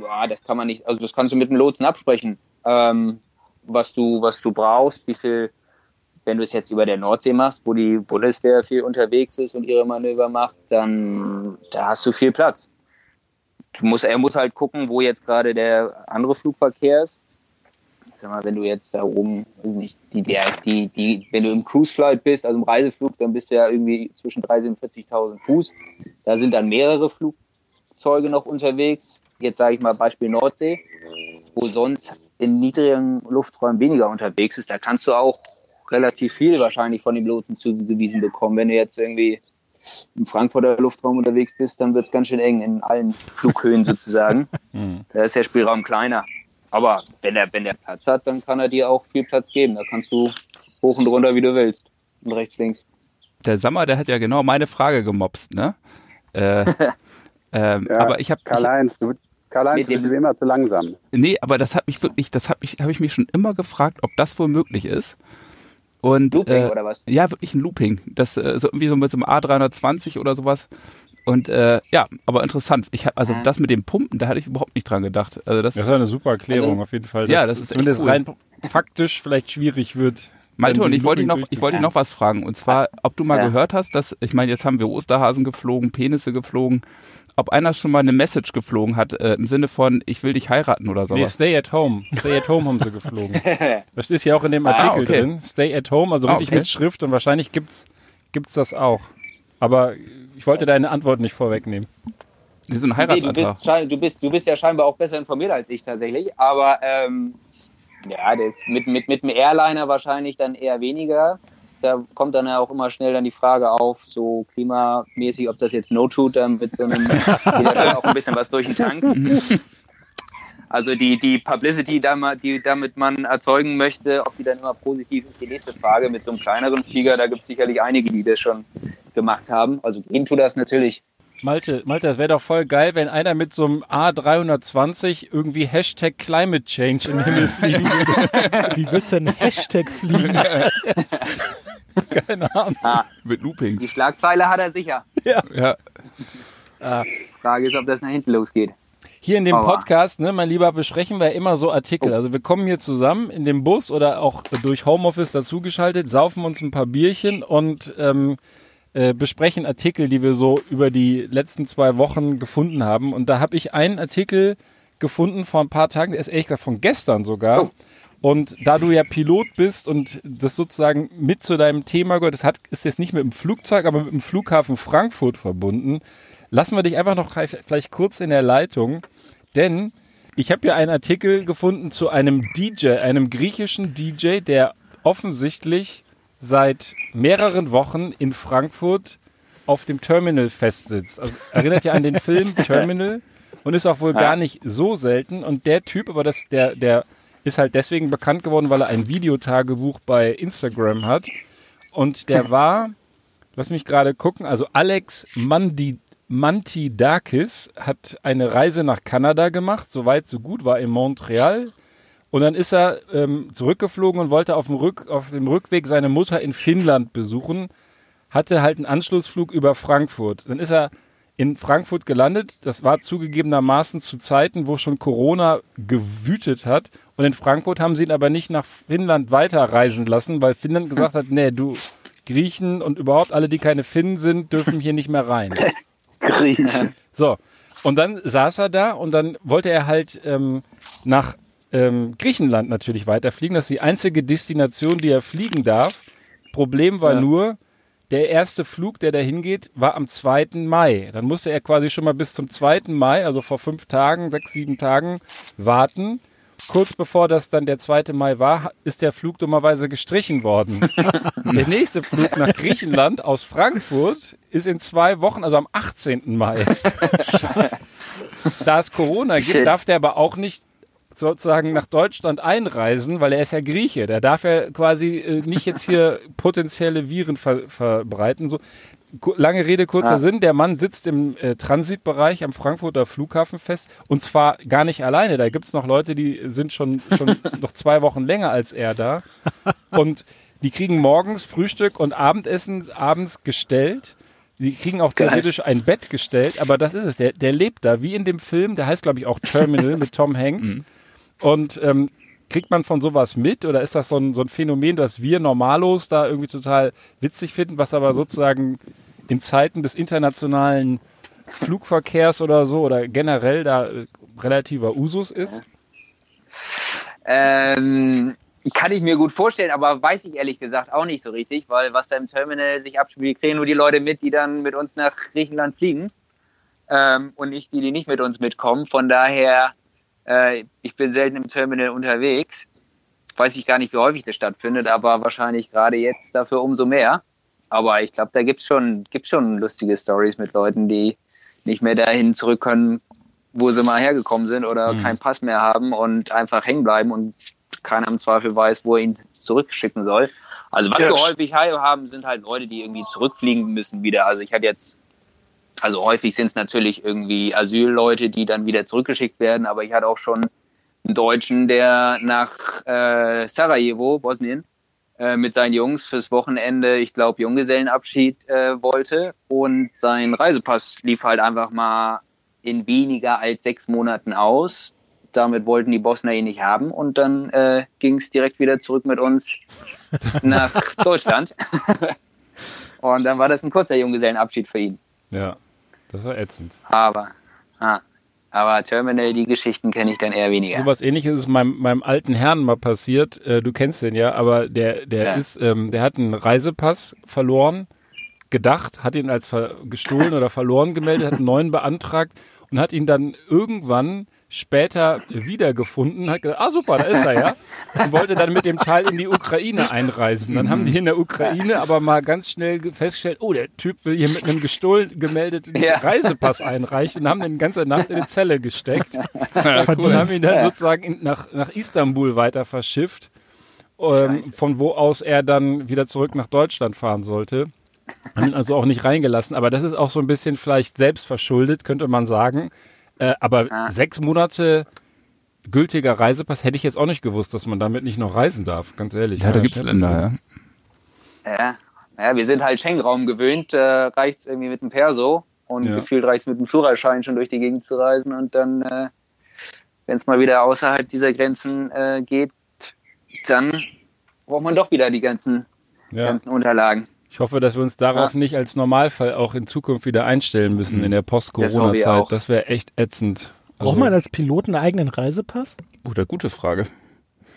Ja, das kann man nicht, also das kannst du mit dem Lotsen absprechen, ähm, was du, was du brauchst, wie viel, wenn du es jetzt über der Nordsee machst, wo die Bundeswehr viel unterwegs ist und ihre Manöver macht, dann da hast du viel Platz. Du musst, er muss halt gucken, wo jetzt gerade der andere Flugverkehr ist. Sag mal, wenn du jetzt da oben, nicht, die, die, die, wenn du im Cruise Flight bist, also im Reiseflug, dann bist du ja irgendwie zwischen 30.000 und 40.000 Fuß. Da sind dann mehrere Flugzeuge noch unterwegs. Jetzt sage ich mal Beispiel Nordsee, wo sonst in niedrigen Lufträumen weniger unterwegs ist. Da kannst du auch relativ viel wahrscheinlich von dem Loten zugewiesen bekommen. Wenn du jetzt irgendwie im Frankfurter Luftraum unterwegs bist, dann wird es ganz schön eng in allen Flughöhen sozusagen. Hm. Da ist der Spielraum kleiner. Aber wenn er, wenn der Platz hat, dann kann er dir auch viel Platz geben. Da kannst du hoch und runter, wie du willst. Und rechts, links. Der Sammer, der hat ja genau meine Frage gemobst, ne? Äh, ähm, Ja, aber ich habe Karl-Heinz, du, Karl-Heinz, Mit du bist mir immer zu langsam. Nee, aber das hat mich wirklich, das habe ich, hab ich mich schon immer gefragt, ob das wohl möglich ist. Und, Looping äh, oder was? Ja, wirklich ein Looping. Das äh, so irgendwie so mit so einem A320 oder sowas. Und äh, ja, aber interessant. Ich hab, also Ah. das mit dem Pumpen, da hatte ich überhaupt nicht dran gedacht. Also das, Das ist eine super Erklärung Also- auf jeden Fall. Ja, das ist echt zumindest cool. rein faktisch vielleicht schwierig wird. Malte, und ich wollte dich noch, ich wollte dich noch was fragen. Und zwar, ob du mal Ja. gehört hast, dass, ich meine, jetzt haben wir Osterhasen geflogen, Penisse geflogen, ob einer schon mal eine Message geflogen hat, äh, im Sinne von, ich will dich heiraten oder Nee, sowas. Stay at Home. Stay at Home haben sie geflogen. Das ist ja auch in dem Ah, Artikel okay. drin. Stay at Home, also Ah, richtig okay. mit Schrift und wahrscheinlich gibt's gibt's das auch. Aber ich wollte deine Antwort nicht vorwegnehmen. Nee, so ein Nee, du, Heiratsantrag. bist, schein- du, bist, du bist ja scheinbar auch besser informiert als ich tatsächlich. Aber ähm, ja, das mit, mit, mit einem Airliner wahrscheinlich dann eher weniger. Da kommt dann ja auch immer schnell dann die Frage auf, so klimamäßig, ob das jetzt No tut, dann mit so einem auch ein bisschen was durch den Tank. Also die, die Publicity, die damit man erzeugen möchte, ob die dann immer positiv ist, die nächste Frage. Mit so einem kleineren Flieger, da gibt es sicherlich einige, die das schon gemacht haben. Also gehen tut das natürlich. Malte, Malte, das wäre doch voll geil, wenn einer mit so einem A320 irgendwie Hashtag Climate Change in den Himmel fliegen würde. Wie willst du denn Hashtag fliegen? Keine Ahnung. Ah, Mit Loopings. die Schlagzeile hat er sicher. Ja, Frage ist, ob das nach hinten losgeht. Hier in dem Podcast, ne, mein Lieber, besprechen wir immer so Artikel. Also wir kommen hier zusammen in dem Bus oder auch durch Homeoffice dazugeschaltet, saufen uns ein paar Bierchen und ähm, äh, besprechen Artikel, die wir so über die letzten zwei Wochen gefunden haben. Und da habe ich einen Artikel gefunden vor ein paar Tagen, der ist ehrlich gesagt von gestern sogar. Oh. Und da du ja Pilot bist und das sozusagen mit zu deinem Thema gehört, das hat, ist jetzt nicht mit dem Flugzeug, aber mit dem Flughafen Frankfurt verbunden. Lassen wir dich einfach noch vielleicht kurz in der Leitung, denn ich habe hier einen Artikel gefunden zu einem DJ, einem griechischen DJ, der offensichtlich seit mehreren Wochen in Frankfurt auf dem Terminal festsitzt. Also erinnert ja an den Film Terminal und ist auch wohl gar nicht so selten. Und der Typ, aber das, der, der ist halt deswegen bekannt geworden, weil er ein Videotagebuch bei Instagram hat. Und der war, lass mich gerade gucken, also Alex Mandi, Mantidakis hat eine Reise nach Kanada gemacht, soweit so gut, war in Montreal. Und dann ist er ähm, zurückgeflogen und wollte auf dem, Rück, auf dem Rückweg seine Mutter in Finnland besuchen. Hatte halt einen Anschlussflug über Frankfurt. Dann ist er in Frankfurt gelandet. Das war zugegebenermaßen zu Zeiten, wo schon Corona gewütet hat. Und in Frankfurt haben sie ihn aber nicht nach Finnland weiterreisen lassen, weil Finnland gesagt hat, nee, du Griechen und überhaupt alle, die keine Finnen sind, dürfen hier nicht mehr rein. Griechen. So, und dann saß er da und dann wollte er halt ähm, nach ähm, Griechenland natürlich weiterfliegen. Das ist die einzige Destination, die er fliegen darf. Problem war Ja. nur, der erste Flug, der da hingeht, war am 2. Mai. Dann musste er quasi schon mal bis zum 2. Mai, also vor fünf Tagen, sechs, sieben Tagen, warten. Kurz bevor das dann der 2. Mai war, ist der Flug dummerweise gestrichen worden. der nächste Flug nach Griechenland aus Frankfurt ist in zwei Wochen, also am 18. Mai. da es Corona gibt, darf der aber auch nicht sozusagen nach Deutschland einreisen, weil er ist ja Grieche. Der darf ja quasi äh, nicht jetzt hier potenzielle Viren ver verbreiten. So, lange Rede, kurzer Ah. Sinn. Der Mann sitzt im äh, Transitbereich am Frankfurter Flughafen fest und zwar gar nicht alleine. Da gibt es noch Leute, die sind schon, schon noch zwei Wochen länger als er da. Und die kriegen morgens Frühstück und Abendessen abends gestellt. Die kriegen auch theoretisch ein Bett gestellt, aber das ist es. Der, der lebt da, wie in dem Film, der heißt, glaube ich, auch Terminal mit Tom Hanks. Und ähm, kriegt man von sowas mit oder ist das so ein, so ein Phänomen, das wir Normalos da irgendwie total witzig finden, was aber sozusagen in Zeiten des internationalen Flugverkehrs oder so oder generell da äh, relativer Usus ist? Ähm, kann ich mir gut vorstellen, aber weiß ich ehrlich gesagt auch nicht so richtig, weil was da im Terminal sich abspielt, kriegen nur die Leute mit, die dann mit uns nach Griechenland fliegen ähm, und nicht die, die nicht mit uns mitkommen. Von daher, äh, ich bin selten im Terminal unterwegs. Weiß ich gar nicht, wie häufig das stattfindet, aber wahrscheinlich gerade jetzt dafür umso mehr. Aber ich glaube, da gibt's schon, gibt's schon lustige Stories mit Leuten, die nicht mehr dahin zurück können, wo sie mal hergekommen sind oder Mhm. keinen Pass mehr haben und einfach hängen bleiben und keiner im Zweifel weiß, wo er ihn zurückschicken soll. Also was Ja, wir häufig haben, sind halt Leute, die irgendwie zurückfliegen müssen wieder. Also ich hatte jetzt, also häufig sind es natürlich irgendwie Asylleute, die dann wieder zurückgeschickt werden, aber ich hatte auch schon einen Deutschen, der nach äh, Sarajevo, Bosnien, äh, mit seinen Jungs fürs Wochenende, ich glaube, Junggesellenabschied äh, wollte und sein Reisepass lief halt einfach mal in weniger als sechs Monaten aus. Damit wollten die Bosner ihn nicht haben und dann äh, ging es direkt wieder zurück mit uns nach Deutschland. und dann war das ein kurzer Junggesellenabschied für ihn. Ja, das war ätzend. Aber, ah, aber Terminal, die Geschichten kenne ich dann eher weniger. Sowas ähnliches ist meinem, meinem alten Herrn mal passiert. Äh, du kennst den ja, aber der, der Ja. ist, ähm, der hat einen Reisepass verloren, gedacht, hat ihn als ver gestohlen oder verloren gemeldet, hat einen neuen beantragt und hat ihn dann irgendwann später wiedergefunden, hat gesagt, ah super, da ist er ja, und wollte dann mit dem Teil in die Ukraine einreisen. Dann haben die in der Ukraine aber mal ganz schnell ge- festgestellt, oh, der Typ will hier mit einem gestohlen gemeldeten Ja. Reisepass einreichen und haben den die ganze Nacht in die Zelle gesteckt und haben ihn dann sozusagen in, nach, nach Istanbul weiter verschifft, ähm, von wo aus er dann wieder zurück nach Deutschland fahren sollte. Haben ihn also auch nicht reingelassen, aber das ist auch so ein bisschen vielleicht selbst verschuldet, könnte man sagen. Äh, aber Ah. sechs Monate gültiger Reisepass hätte ich jetzt auch nicht gewusst, dass man damit nicht noch reisen darf, ganz ehrlich. Ja, da gibt's Länder, ja. Ja, ja wir sind halt Schengen-Raum gewöhnt, äh, reicht's irgendwie mit dem Perso und Ja. gefühlt reicht's mit dem Führerschein schon durch die Gegend zu reisen und dann, äh, wenn es mal wieder außerhalb dieser Grenzen äh, geht, dann braucht man doch wieder die ganzen, Ja. ganzen Unterlagen. Ich hoffe, dass wir uns darauf Ja. nicht als Normalfall auch in Zukunft wieder einstellen müssen in der Das Post-Corona-Zeit. auch. Das wäre echt ätzend. Braucht Also- man als Pilot einen eigenen Reisepass? Oder gute Frage.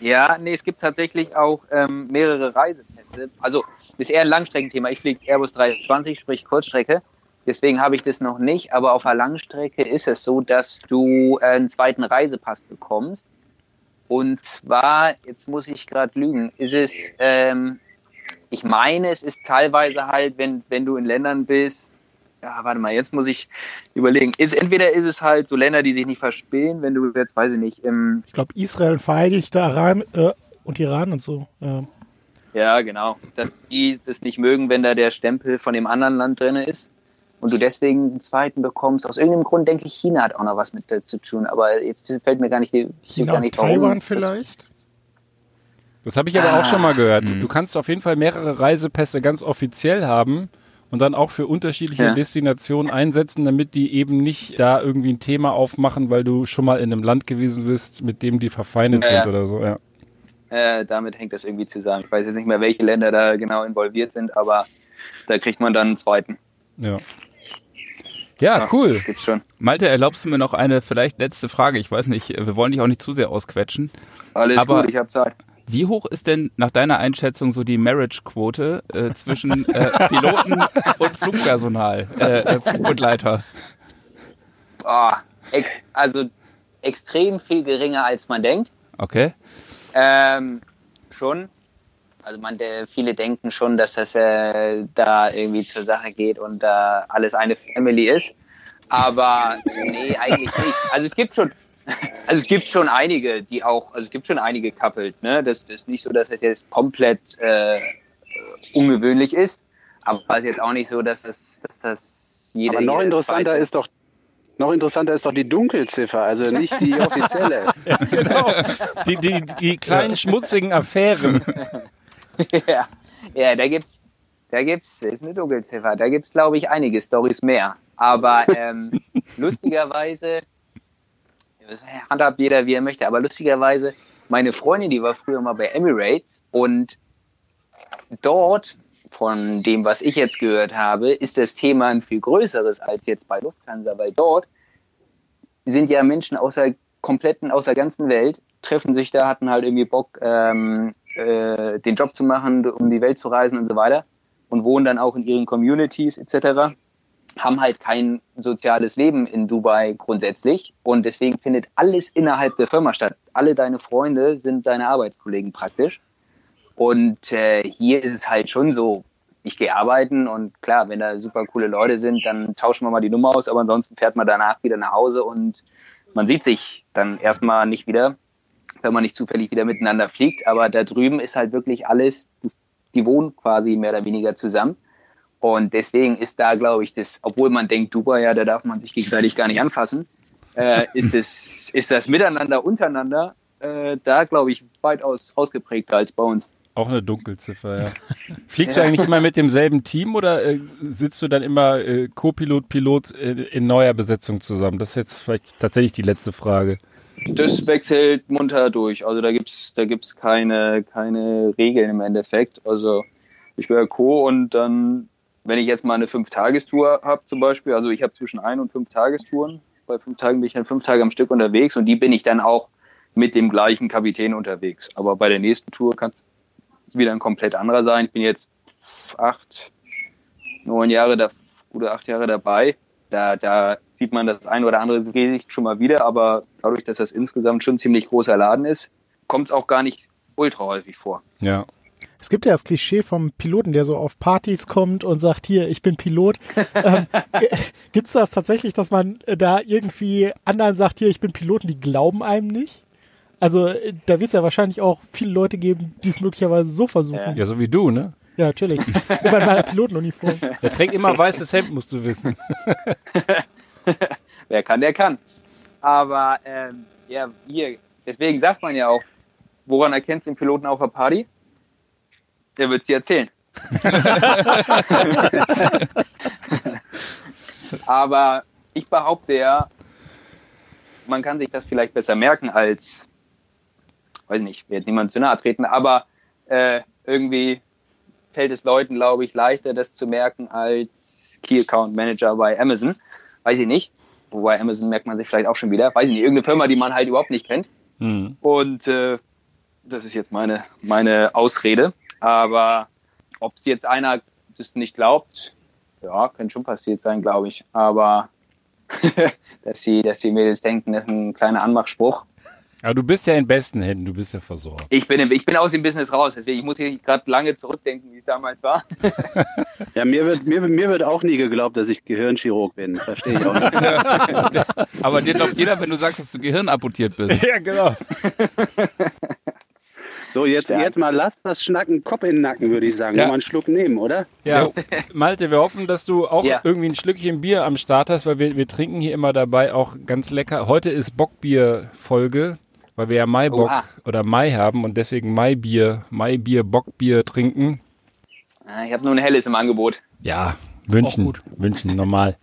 Ja, nee, es gibt tatsächlich auch ähm, mehrere Reisepässe. Also ist eher ein Langstreckenthema. Ich fliege Airbus 320, sprich Kurzstrecke. Deswegen habe ich das noch nicht. Aber auf der Langstrecke ist es so, dass du äh, einen zweiten Reisepass bekommst. Und zwar, jetzt muss ich gerade lügen, ist es, ähm, ich meine, es ist teilweise halt, wenn, wenn du in Ländern bist, ja, warte mal, jetzt muss ich überlegen. Ist, entweder ist es halt so Länder, die sich nicht verspielen, wenn du jetzt, weiß ich nicht, im, Ich glaube, Israel Vereinigte Aram äh, und Iran und so. Ja. Ja, genau. Dass die das nicht mögen, wenn da der Stempel von dem anderen Land drin ist und du deswegen einen zweiten bekommst. Aus irgendeinem Grund denke ich, China hat auch noch was mit äh, zu tun, aber jetzt fällt mir gar nicht, China gar nicht warum. Taiwan Das- vielleicht? Das habe ich aber auch schon mal gehört. Mhm. Du kannst auf jeden Fall mehrere Reisepässe ganz offiziell haben und dann auch für unterschiedliche Ja. Destinationen einsetzen, damit die eben nicht da irgendwie ein Thema aufmachen, weil du schon mal in einem Land gewesen bist, mit dem die verfeindet Ja, sind oder so. Ja. Äh, damit hängt das irgendwie zusammen. Ich weiß jetzt nicht mehr, welche Länder da genau involviert sind, aber da kriegt man dann einen zweiten. Ja, ja cool. Gibt's schon. Malte, erlaubst du mir noch eine vielleicht letzte Frage? Ich weiß nicht, wir wollen dich auch nicht zu sehr ausquetschen. Alles Aber- gut, ich habe Zeit. Wie hoch ist denn nach deiner Einschätzung so die Marriage-Quote äh, zwischen äh, Piloten und Flugpersonal, äh, äh, Flugbegleiter? Ah, ex also extrem viel geringer, als man denkt. Okay. Ähm, schon. Also man, der, viele denken schon, dass das äh, da irgendwie zur Sache geht und da alles eine Family ist. Aber nee, eigentlich nicht. Also es gibt schon, also es gibt schon einige, die auch, also es gibt schon einige Couples, ne? Das, das ist nicht so, dass das jetzt komplett äh, ungewöhnlich ist. Aber es ist jetzt auch nicht so, dass das, dass das jeder. Aber noch interessanter ist doch noch interessanter ist doch die Dunkelziffer, also nicht die offizielle. genau. Die, die, die kleinen schmutzigen Affären. ja, ja, da gibt's, da gibt's, das ist eine Dunkelziffer, da gibt's, glaube ich, einige Stories mehr. Aber ähm, lustigerweise, handhabt jeder, wie er möchte, aber lustigerweise, meine Freundin, die war früher mal bei Emirates und dort, von dem, was ich jetzt gehört habe, ist das Thema ein viel größeres als jetzt bei Lufthansa, weil dort sind ja Menschen aus der kompletten, aus der ganzen Welt, treffen sich da, hatten halt irgendwie Bock, ähm, äh, den Job zu machen, um die Welt zu reisen und so weiter und wohnen dann auch in ihren Communities etc. Haben halt kein soziales Leben in Dubai grundsätzlich und deswegen findet alles innerhalb der Firma statt. Alle deine Freunde sind deine Arbeitskollegen praktisch. Und äh, hier ist es halt schon so, ich gehe arbeiten und klar, wenn da super coole Leute sind, dann tauschen wir mal die Nummer aus, aber ansonsten fährt man danach wieder nach Hause und man sieht sich dann erstmal nicht wieder, wenn man nicht zufällig wieder miteinander fliegt. Aber da drüben ist halt wirklich alles, die wohnen quasi mehr oder weniger zusammen. Und deswegen ist da, glaube ich, das, obwohl man denkt, Dubai, ja, da darf man sich gegenseitig gar nicht anfassen, äh, ist, das, ist das Miteinander untereinander äh, da, glaube ich, weitaus ausgeprägter als bei uns. Auch eine Dunkelziffer, ja. Fliegst du eigentlich immer mit demselben Team oder äh, sitzt du dann immer äh, Co-Pilot, Pilot in, in neuer Besetzung zusammen? Das ist jetzt vielleicht tatsächlich die letzte Frage. Das wechselt munter durch. Also da gibt's da gibt's keine, keine Regeln im Endeffekt. Also ich wäre Co. und dann, wenn ich jetzt mal eine Fünf-Tagestour habe zum Beispiel, also ich habe zwischen ein und fünf Tagestouren. Bei fünf Tagen bin ich dann fünf Tage am Stück unterwegs und die bin ich dann auch mit dem gleichen Kapitän unterwegs. Aber bei der nächsten Tour kann es wieder ein komplett anderer sein. Ich bin jetzt acht, neun Jahre da, oder acht Jahre dabei. Da, da sieht man das ein oder andere Gesicht schon mal wieder, aber dadurch, dass das insgesamt schon ziemlich großer Laden ist, kommt es auch gar nicht ultra häufig vor. Ja. Es gibt ja das Klischee vom Piloten, der so auf Partys kommt und sagt, hier, ich bin Pilot. ähm, Gibt es das tatsächlich, dass man äh, da irgendwie anderen sagt, hier, ich bin Pilot und die glauben einem nicht? Also äh, da wird es ja wahrscheinlich auch viele Leute geben, die es möglicherweise so versuchen. Ja, so wie du, ne? Ja, natürlich. Immer in meiner Pilotenuniform. Er trägt immer weißes Hemd, musst du wissen. Wer kann, der kann. Aber ähm, ja, hier, deswegen sagt man ja auch, woran erkennst du den Piloten auf der Party? Der wird dir erzählen. Aber ich behaupte ja, man kann sich das vielleicht besser merken als, weiß nicht, ich will jetzt niemand zu nahe treten, aber äh, irgendwie fällt es Leuten, glaube ich, leichter, das zu merken als Key Account Manager bei Amazon. Weiß ich nicht. Wobei Amazon merkt man sich vielleicht auch schon wieder. Weiß ich nicht, irgendeine Firma, die man halt überhaupt nicht kennt. Mhm. Und äh, das ist jetzt meine, meine Ausrede. Aber ob es jetzt einer das nicht glaubt, ja, könnte schon passiert sein, glaube ich. Aber dass die, dass die Mädels denken, das ist ein kleiner Anmachspruch. Aber du bist ja in besten Händen, du bist ja versorgt. Ich bin, im, ich bin aus dem Business raus, deswegen ich muss hier gerade lange zurückdenken, wie es damals war. Ja, mir wird, mir, mir wird auch nie geglaubt, dass ich Gehirnchirurg bin. Verstehe ich auch nicht. Aber dir glaubt jeder, wenn du sagst, dass du gehirnamputiert bist. Ja, genau. So, jetzt, Stark. jetzt mal lass das Schnacken Kopf in den Nacken, würde ich sagen. Ja. Mal einen Schluck nehmen, oder? Ja, Malte, wir hoffen, dass du auch Ja. irgendwie ein Schlückchen Bier am Start hast, weil wir, wir trinken hier immer dabei auch ganz lecker. Heute ist Bockbier-Folge, weil wir ja Maibock Oha. oder Mai haben und deswegen Maibier, Maibier, Bockbier trinken. Ah, Ich habe nur ein helles im Angebot. Ja, wünschen, gut. wünschen, normal.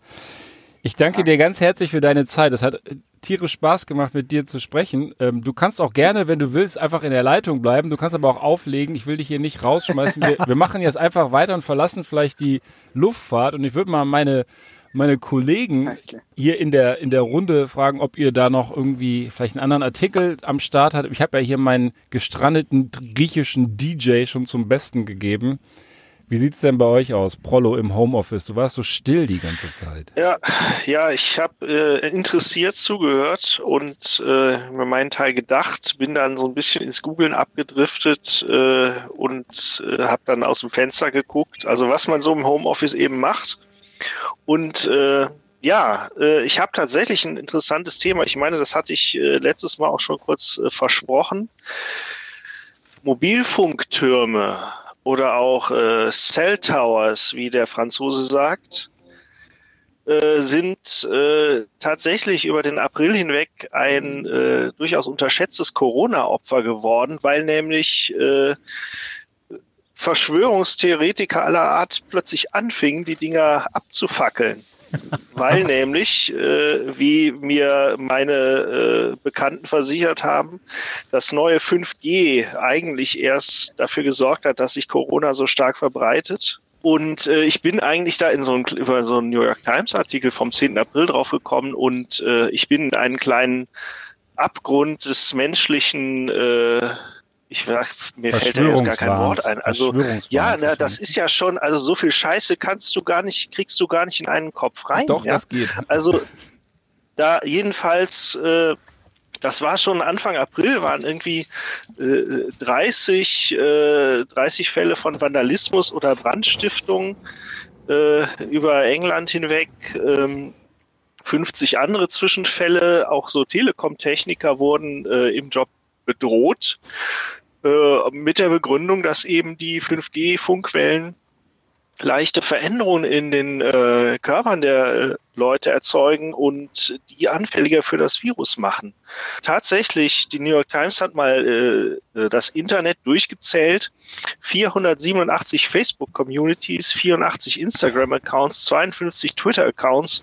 Ich danke dir ganz herzlich für deine Zeit. Es hat äh, tierisch Spaß gemacht, mit dir zu sprechen. Ähm, du kannst auch gerne, wenn du willst, einfach in der Leitung bleiben. Du kannst aber auch auflegen. Ich will dich hier nicht rausschmeißen. Wir, wir machen jetzt einfach weiter und verlassen vielleicht die Luftfahrt. Und ich würde mal meine, meine Kollegen hier in der, in der Runde fragen, ob ihr da noch irgendwie vielleicht einen anderen Artikel am Start habt. Ich habe ja hier meinen gestrandeten griechischen DJ schon zum Besten gegeben. Wie sieht's denn bei euch aus, Prollo im Homeoffice? Du warst so still die ganze Zeit. Ja, ja, ich habe äh, interessiert zugehört und äh, mir meinen Teil gedacht, bin dann so ein bisschen ins Googlen abgedriftet äh, und äh, habe dann aus dem Fenster geguckt. Also was man so im Homeoffice eben macht. Und äh, ja, äh, ich habe tatsächlich ein interessantes Thema. Ich meine, das hatte ich äh, letztes Mal auch schon kurz äh, versprochen. Mobilfunktürme oder auch äh, Cell Towers, wie der Franzose sagt, äh, sind äh, tatsächlich über den April hinweg ein äh, durchaus unterschätztes Corona-Opfer geworden, weil nämlich äh, Verschwörungstheoretiker aller Art plötzlich anfingen, die Dinger abzufackeln. Weil nämlich, äh, wie mir meine äh, Bekannten versichert haben, das neue 5G eigentlich erst dafür gesorgt hat, dass sich Corona so stark verbreitet. Und äh, ich bin eigentlich da in so ein, über so einen New York Times Artikel vom 10. April drauf gekommen und äh, ich bin in einen kleinen Abgrund des menschlichen, äh, ich mir fällt da jetzt gar kein Wort ein. Also ja, na, das ist ja schon, also so viel Scheiße kannst du gar nicht, kriegst du gar nicht in einen Kopf rein. Doch, ja? das geht. Also da jedenfalls, äh, das war schon Anfang April, waren irgendwie äh, 30, äh, 30 Fälle von Vandalismus oder Brandstiftung äh, über England hinweg. Ähm, 50 andere Zwischenfälle, auch so Telekom-Techniker wurden äh, im Job bedroht, äh, mit der Begründung, dass eben die 5G-Funkwellen leichte Veränderungen in den äh, Körpern der äh, Leute erzeugen und die anfälliger für das Virus machen. Tatsächlich, die New York Times hat mal äh, äh, das Internet durchgezählt. 487 Facebook-Communities, 84 Instagram-Accounts, 52 Twitter-Accounts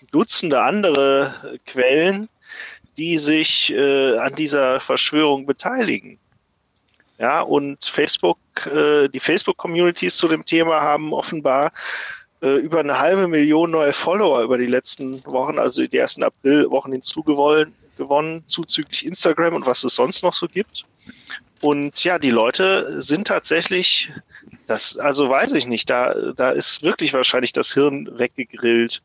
und Dutzende andere Quellen, die sich äh, an dieser Verschwörung beteiligen. Ja, und Facebook, äh, die Facebook-Communities zu dem Thema haben offenbar äh, über eine halbe Million neue Follower über die letzten Wochen, also die ersten Aprilwochen hinzugewonnen, gewonnen, zuzüglich Instagram und was es sonst noch so gibt. Und ja, die Leute sind tatsächlich, das, also weiß ich nicht, da, da ist wirklich wahrscheinlich das Hirn weggegrillt.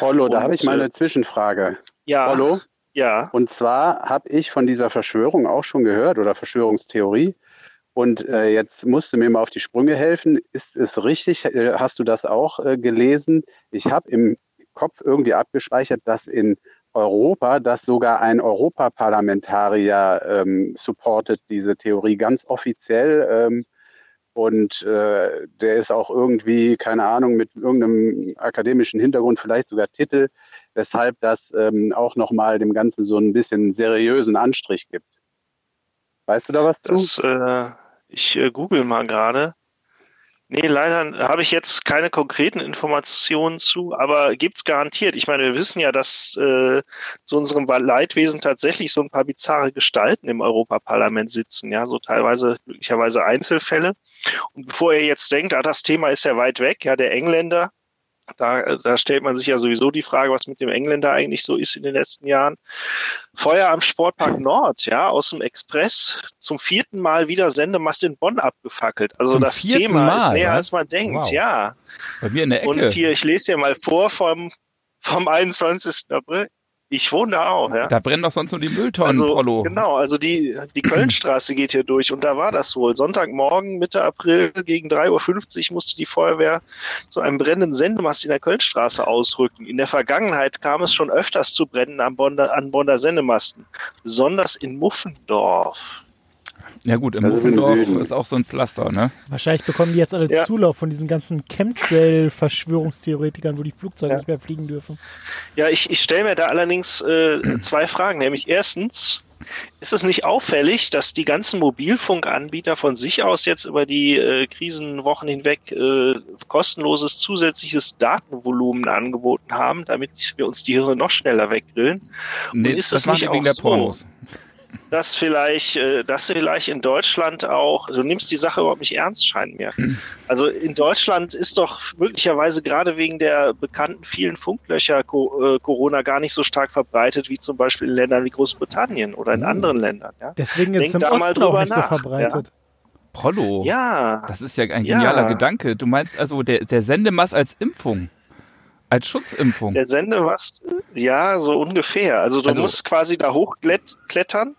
Rollo, da habe ich mal äh, eine Zwischenfrage. Ja, Rollo, ja. Und zwar habe ich von dieser Verschwörung auch schon gehört oder Verschwörungstheorie. Und äh, jetzt musst du mir mal auf die Sprünge helfen. Ist es richtig? Äh, hast du das auch äh, gelesen? Ich habe im Kopf irgendwie abgespeichert, dass in Europa, dass sogar ein Europaparlamentarier ähm, supportet diese Theorie ganz offiziell. Ähm, und äh, der ist auch irgendwie, keine Ahnung, mit irgendeinem akademischen Hintergrund, vielleicht sogar Titel, weshalb das ähm, auch nochmal dem Ganzen so ein bisschen seriösen Anstrich gibt. Weißt du da was zu? Das, äh, ich äh, google mal gerade. Nee, leider habe ich jetzt keine konkreten Informationen zu, aber gibt's garantiert. Ich meine, wir wissen ja, dass äh, zu unserem Leidwesen tatsächlich so ein paar bizarre Gestalten im Europaparlament sitzen, ja, so teilweise glücklicherweise Einzelfälle. Und bevor ihr jetzt denkt, ah, das Thema ist ja weit weg, ja, der Engländer, Da, da stellt man sich ja sowieso die Frage, was mit dem Engländer eigentlich so ist in den letzten Jahren. Feuer am Sportpark Nord, ja, aus dem Express zum vierten Mal wieder Sendemast in Bonn abgefackelt. Also Zum das Thema Mal, ist näher, ja? als man denkt, Wow. ja. Bei mir in der Ecke. Und hier, ich lese hier mal vor vom, vom 21. April. Ich wohne da auch, ja. Da brennen doch sonst nur die Mülltonnen, Also, Prollo. genau, also die, die Kölnstraße geht hier durch und da war das wohl. Sonntagmorgen, Mitte April gegen 3.50 Uhr musste die Feuerwehr zu einem brennenden Sendemast in der Kölnstraße ausrücken. In der Vergangenheit kam es schon öfters zu Brennen an Bonner, an Bonner Sendemasten, besonders in Muffendorf. Ja gut, im Das ist ist auch so ein Pflaster, ne? Wahrscheinlich bekommen die jetzt alle Ja. Zulauf von diesen ganzen Chemtrail-Verschwörungstheoretikern, wo die Flugzeuge Ja. nicht mehr fliegen dürfen. Ja, ich, ich stelle mir da allerdings äh, zwei Fragen, nämlich erstens, ist es nicht auffällig, dass die ganzen Mobilfunkanbieter von sich aus jetzt über die äh, Krisenwochen hinweg äh, kostenloses zusätzliches Datenvolumen angeboten haben, damit wir uns die Hirne noch schneller weggrillen? Nee, ist das machen nicht die wegen auch der so? Dass vielleicht, äh, dass vielleicht in Deutschland auch, du nimmst die Sache überhaupt nicht ernst, scheint mir. Also in Deutschland ist doch möglicherweise gerade wegen der bekannten vielen Funklöcher äh, Corona gar nicht so stark verbreitet wie zum Beispiel in Ländern wie Großbritannien oder in Oh. anderen Ländern. Ja, Deswegen ist Denk es im Osten auch nicht nach, so verbreitet. Prollo. ja Das ist ja ein Ja. genialer Gedanke. Du meinst also der, der Sendemast als Impfung. Als Schutzimpfung. der Sende was, ja, so ungefähr. Also du Also- musst quasi da hochklettern,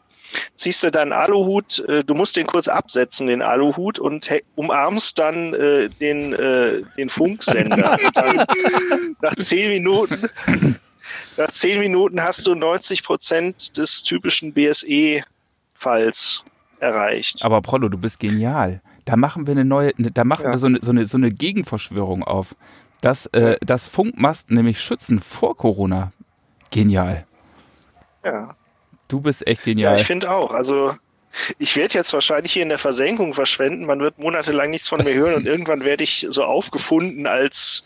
ziehst du deinen Aluhut, äh, du musst den kurz absetzen, den Aluhut, und he- umarmst dann äh, den, äh, den Funksender. Dann, nach zehn Minuten, nach zehn Minuten hast du 90 Prozent des typischen BSE-Falls erreicht. Aber Prollo, du bist genial. Da machen wir eine neue, ne- da machen Ja. wir so eine, so, eine, so eine Gegenverschwörung auf. Dass, äh, dass Funkmasten nämlich schützen vor Corona. Genial. Ja. Du bist echt Ja, genial. ich finde auch. Also ich werde jetzt wahrscheinlich hier in der Versenkung verschwenden. Man wird monatelang nichts von mir hören und irgendwann werde ich so aufgefunden als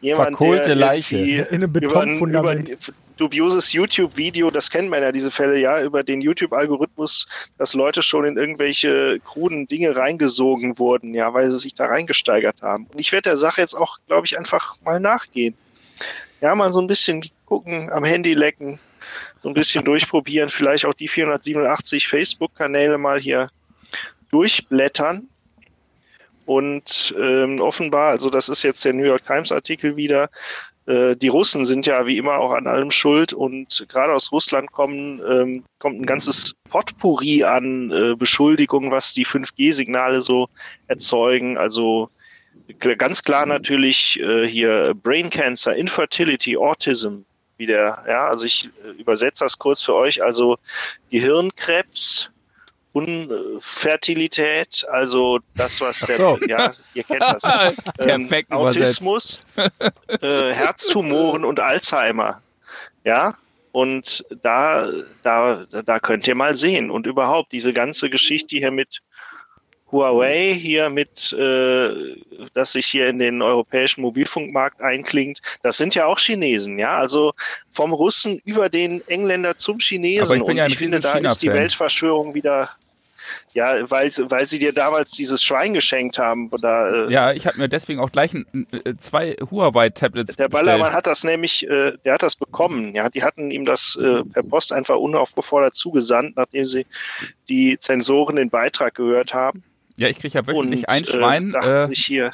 jemand, Verkohlte der Leiche. In einem über, ein- über Betonfundament. ein dubioses YouTube-Video, das kennt man ja, diese Fälle, ja, über den YouTube-Algorithmus, dass Leute schon in irgendwelche kruden Dinge reingesogen wurden, ja, weil sie sich da reingesteigert haben. Und ich werde der Sache jetzt auch, glaube ich, einfach mal nachgehen. Ja, mal so ein bisschen gucken, am Handy lecken, so ein bisschen durchprobieren, vielleicht auch die 487 Facebook-Kanäle mal hier durchblättern. Und ähm, offenbar, also das ist jetzt der New York Times-Artikel wieder, äh, die Russen sind ja wie immer auch an allem schuld und gerade aus Russland kommen, ähm, kommt ein ganzes Potpourri an äh, Beschuldigungen, was die 5G-Signale so erzeugen. Also ganz klar natürlich äh, hier Brain Cancer, Infertility, Autism, wie der, ja, also ich äh, übersetze das kurz für euch, also Gehirnkrebs, Unfertilität, also das, was der, so. ja, ihr kennt das. Ähm, Perfekt. Autismus, äh, Herztumoren und Alzheimer. Ja, und da, da, da könnt ihr mal sehen. Und überhaupt diese ganze Geschichte hier mit Huawei, hier mit, äh, dass sich hier in den europäischen Mobilfunkmarkt einklingt, das sind ja auch Chinesen, ja. Also vom Russen über den Engländer zum Chinesen. Ich und ja ich finde, da ist die. Weltverschwörung wieder. Ja, weil, weil sie dir damals dieses Schwein geschenkt haben. Oder, äh, Ja, ich habe mir deswegen auch gleich ein, äh, zwei Huawei-Tablets Der Ballermann bestellt. hat das nämlich, äh, der hat das bekommen. Ja, die hatten ihm das äh, per Post einfach unaufgefordert zugesandt, nachdem sie die Zensoren den Beitrag gehört haben. Ja, ich kriege ja wöchentlich Und ein Schwein, äh, dachten äh, hier,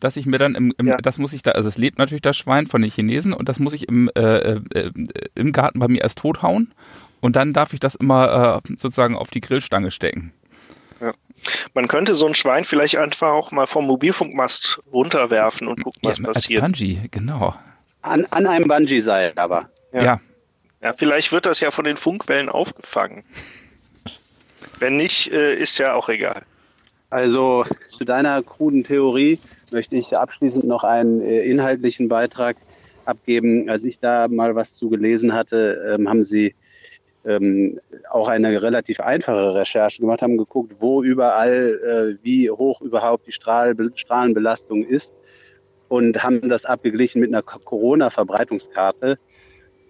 dass ich mir dann im, im Ja. das muss ich da, also es lebt natürlich das Schwein von den Chinesen und das muss ich im, äh, äh, äh, im Garten bei mir erst tothauen und dann darf ich das immer äh, sozusagen auf die Grillstange stecken. man könnte so ein Schwein vielleicht einfach auch mal vom Mobilfunkmast runterwerfen und gucken, was ja, als passiert. Bungee, genau. An, an einem Bungee-Seil aber. Ja. Ja. Ja, vielleicht wird das ja von den Funkwellen aufgefangen. Wenn nicht, äh, ist ja auch egal. Also zu deiner kruden Theorie möchte ich abschließend noch einen äh, inhaltlichen Beitrag abgeben. Als ich da mal was zu gelesen hatte, ähm, haben sie ähm, auch eine relativ einfache Recherche gemacht, haben geguckt, wo überall, äh, wie hoch überhaupt die Strahl Strahlenbelastung ist und haben das abgeglichen mit einer Corona-Verbreitungskarte.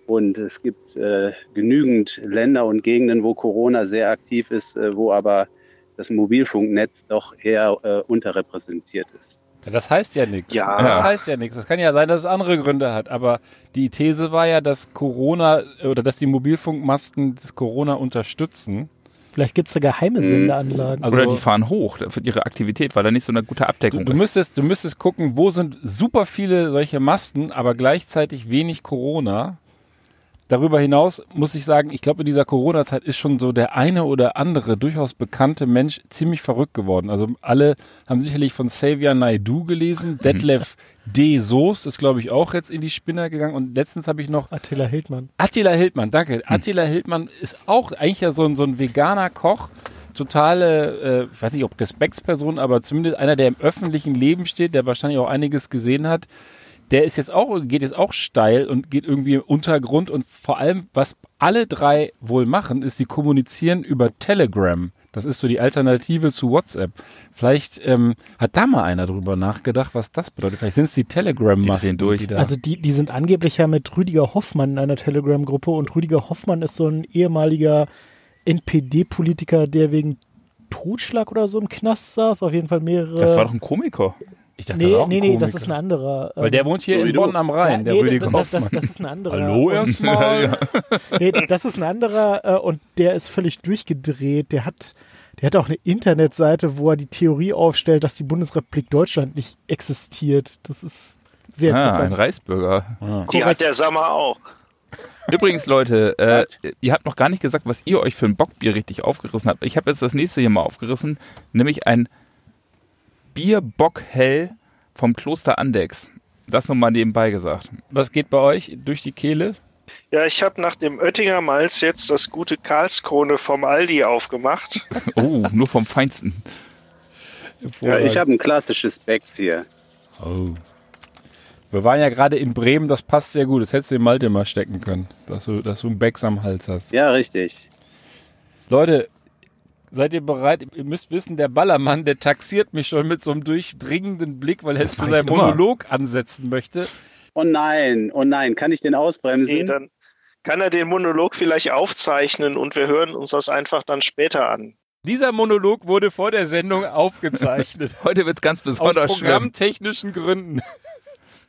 Und es gibt äh, genügend Länder und Gegenden, wo Corona sehr aktiv ist, äh, wo aber das Mobilfunknetz doch eher äh, unterrepräsentiert ist. Ja, Das heißt ja nichts. Ja. Das heißt ja nichts. Das kann ja sein, dass es andere Gründe hat. Aber die These war ja, dass Corona oder dass die Mobilfunkmasten das Corona unterstützen. Vielleicht gibt es da geheime Sendeanlagen. Also- Oder die fahren hoch für ihre Aktivität, weil da nicht so eine gute Du, Abdeckung du, ist. müsstest, du müsstest gucken, wo sind super viele solche Masten, aber gleichzeitig wenig Corona. Darüber hinaus muss ich sagen, ich glaube, in dieser Corona-Zeit ist schon so der eine oder andere durchaus bekannte Mensch ziemlich verrückt geworden. Also alle haben sicherlich von Xavier Naidoo gelesen. Detlef D. Soest ist, glaube ich, auch jetzt in die Spinner gegangen. Und letztens habe ich noch Attila Hildmann. Attila Hildmann, danke. Attila Hildmann ist auch eigentlich ja so ein, so ein veganer Koch. Totale, äh, ich weiß nicht, ob Respektsperson, aber zumindest einer, der im öffentlichen Leben steht, der wahrscheinlich auch einiges gesehen hat. Der ist jetzt auch, geht jetzt auch steil und geht irgendwie im Untergrund und vor allem, was alle drei wohl machen, ist, sie kommunizieren über Telegram. Das ist so die Alternative zu WhatsApp. Vielleicht ähm, hat da mal einer drüber nachgedacht, was das bedeutet. Vielleicht sind es die durch. die da- Also die, die sind angeblich ja mit Rüdiger Hoffmann in einer Telegram-Gruppe und Rüdiger Hoffmann ist so ein ehemaliger NPD-Politiker, der wegen Totschlag oder so im Knast saß. Auf jeden Fall mehrere. Das war doch ein Komiker. Ich dachte, das nee, auch ein nee, nee, das ist ein anderer. Weil ähm, der wohnt hier in. Bonn am Rhein, ja, der nee, Rüdiger das, das, Hoffmann. das ist ein anderer. Hallo erstmal. Nee, das ist ein anderer äh, und der ist völlig durchgedreht. Der hat, der hat auch eine Internetseite, wo er die Theorie aufstellt, dass die Bundesrepublik Deutschland nicht existiert. Das ist sehr Ah, ein interessant. Reisbürger. Die hat der Sammer auch. Übrigens, Leute, äh, ihr habt noch gar nicht gesagt, was ihr euch für ein Bockbier richtig aufgerissen habt. Ich habe jetzt das nächste hier mal aufgerissen, nämlich ein Bierbockhell vom Kloster Andex. Das nochmal nebenbei gesagt. Was geht bei euch durch die Kehle? Ja, ich habe nach dem Oettinger Malz jetzt das gute Karlskrone vom Aldi aufgemacht. Oh, nur vom Feinsten. Ja, ich habe ein klassisches Becks hier. Oh. Wir waren ja gerade in Bremen, das passt sehr gut. Das hättest du in Malte mal stecken können, dass du, dass du einen Becks am Hals hast. Ja, richtig. Leute, seid ihr bereit? Ihr müsst wissen, der Ballermann, der taxiert mich schon mit so einem durchdringenden Blick, weil er zu seinem. Monolog ansetzen möchte. Oh nein, oh nein, kann ich den ausbremsen? Nee, dann kann er den Monolog vielleicht aufzeichnen und wir hören uns das einfach dann später an. Dieser Monolog wurde vor der Sendung aufgezeichnet. Heute wird's ganz Aus besonders schlimm. programmtechnischen Gründen.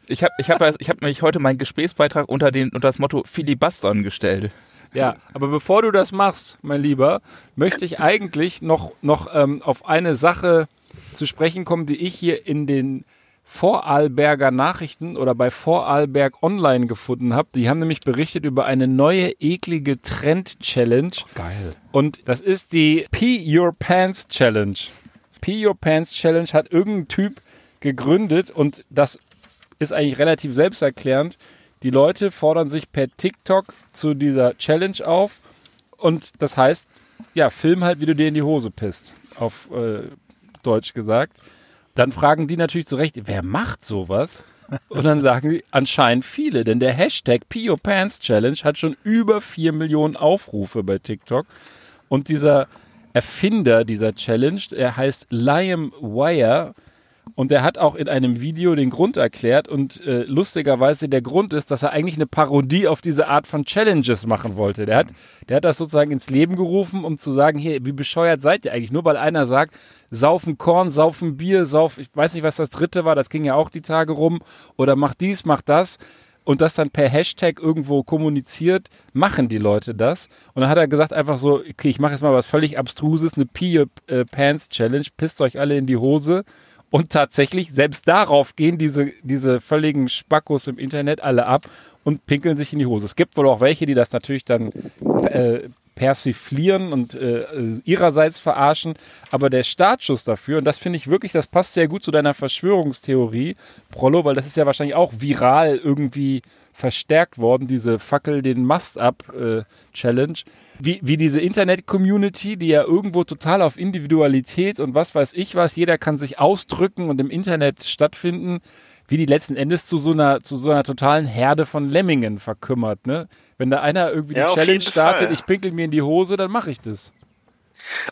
Ich habe ich hab, ich hab nämlich heute meinen Gesprächsbeitrag unter, den, unter das Motto Filibustern gestellt. Ja, aber bevor du das machst, mein Lieber, möchte ich eigentlich noch, noch ähm, auf eine Sache zu sprechen kommen, die ich hier in den Vorarlberger Nachrichten oder bei Vorarlberg Online gefunden habe. Die haben nämlich berichtet über eine neue eklige Trend-Challenge. Geil. Und das ist die Pee Your Pants Challenge. Pee Your Pants Challenge hat irgendein Typ gegründet und das ist eigentlich relativ selbsterklärend. Die Leute fordern sich per TikTok zu dieser Challenge auf und das heißt, ja, film halt, wie du dir in die Hose pisst, auf äh, Deutsch gesagt. Dann fragen die natürlich zu Recht, wer macht sowas? Und dann sagen die, anscheinend viele, denn der Hashtag Your Pants Challenge hat schon über 4 Millionen Aufrufe bei TikTok. Und dieser Erfinder dieser Challenge, er heißt Liam Wire und er hat auch in einem Video den Grund erklärt und äh, lustigerweise der Grund ist, dass er eigentlich eine Parodie auf diese Art von Challenges machen wollte. Der hat, der hat das sozusagen ins Leben gerufen, um zu sagen, hier, wie bescheuert seid ihr eigentlich? Nur weil einer sagt, saufen Korn, saufen Bier, sauf, ich weiß nicht, was das dritte war, das ging ja auch die Tage rum, oder macht dies, macht das und das dann per Hashtag irgendwo kommuniziert, machen die Leute das. Und dann hat er gesagt einfach so, okay, ich mache jetzt mal was völlig Abstruses, eine Pee äh, Pants Challenge, pisst euch alle in die Hose. Und tatsächlich, selbst darauf gehen diese, diese völligen Spackos im Internet alle ab und pinkeln sich in die Hose. Es gibt wohl auch welche, die das natürlich dann äh, persiflieren und äh, äh, ihrerseits verarschen. Aber der Startschuss dafür, und das finde ich wirklich, das passt sehr gut zu deiner Verschwörungstheorie, Prollo, weil das ist ja wahrscheinlich auch viral irgendwie verstärkt worden, diese Fackel den Mast ab äh, Challenge. Wie, wie diese Internet-Community, die ja irgendwo total auf Individualität und was weiß ich was, jeder kann sich ausdrücken und im Internet stattfinden, wie die letzten Endes zu so einer, zu so einer totalen Herde von Lemmingen verkümmert, ne? Wenn da einer irgendwie Ja, die Challenge startet, Fall. ich pinkel mir in die Hose, dann mache ich das.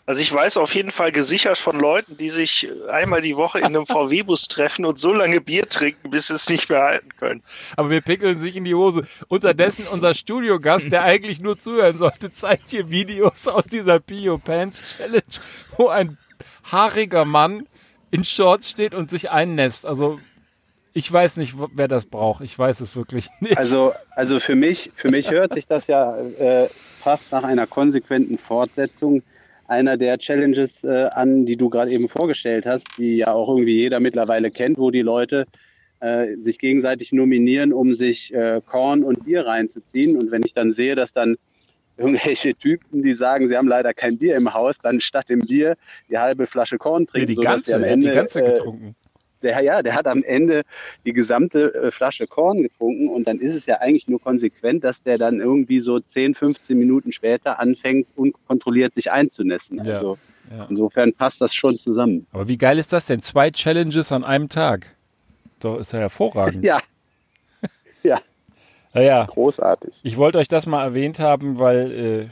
Also ich weiß auf jeden Fall gesichert von Leuten, die sich einmal die Woche in einem VW-Bus treffen und so lange Bier trinken, bis sie es nicht mehr halten können. Aber wir pinkeln sich in die Hose. Unterdessen unser Studiogast, der eigentlich nur zuhören sollte, zeigt hier Videos aus dieser Pio Pants Challenge, wo ein haariger Mann in Shorts steht und sich einnässt. Also ich weiß nicht, wer das braucht. Ich weiß es wirklich nicht. Also, also für mich, für mich hört sich das ja äh, fast nach einer konsequenten Fortsetzung einer der Challenges äh, an, die du gerade eben vorgestellt hast, die ja auch irgendwie jeder mittlerweile kennt, wo die Leute äh, sich gegenseitig nominieren, um sich äh, Korn und Bier reinzuziehen. Und wenn ich dann sehe, dass dann irgendwelche Typen, die sagen, sie haben leider kein Bier im Haus, dann statt dem Bier die halbe Flasche Korn trinken. die sodass ganze, am hat die Ende, ganze äh, getrunken. Der, ja, der hat am Ende die gesamte äh, Flasche Korn getrunken und dann ist es ja eigentlich nur konsequent, dass der dann irgendwie so 10, 15 Minuten später anfängt, unkontrolliert sich einzunässen. Ja, Also ja. insofern passt das schon zusammen. Aber wie geil ist das denn? Zwei Challenges an einem Tag. Doch, ist ja hervorragend. Ja, ja, Naja, großartig. ich wollte euch das mal erwähnt haben, weil äh,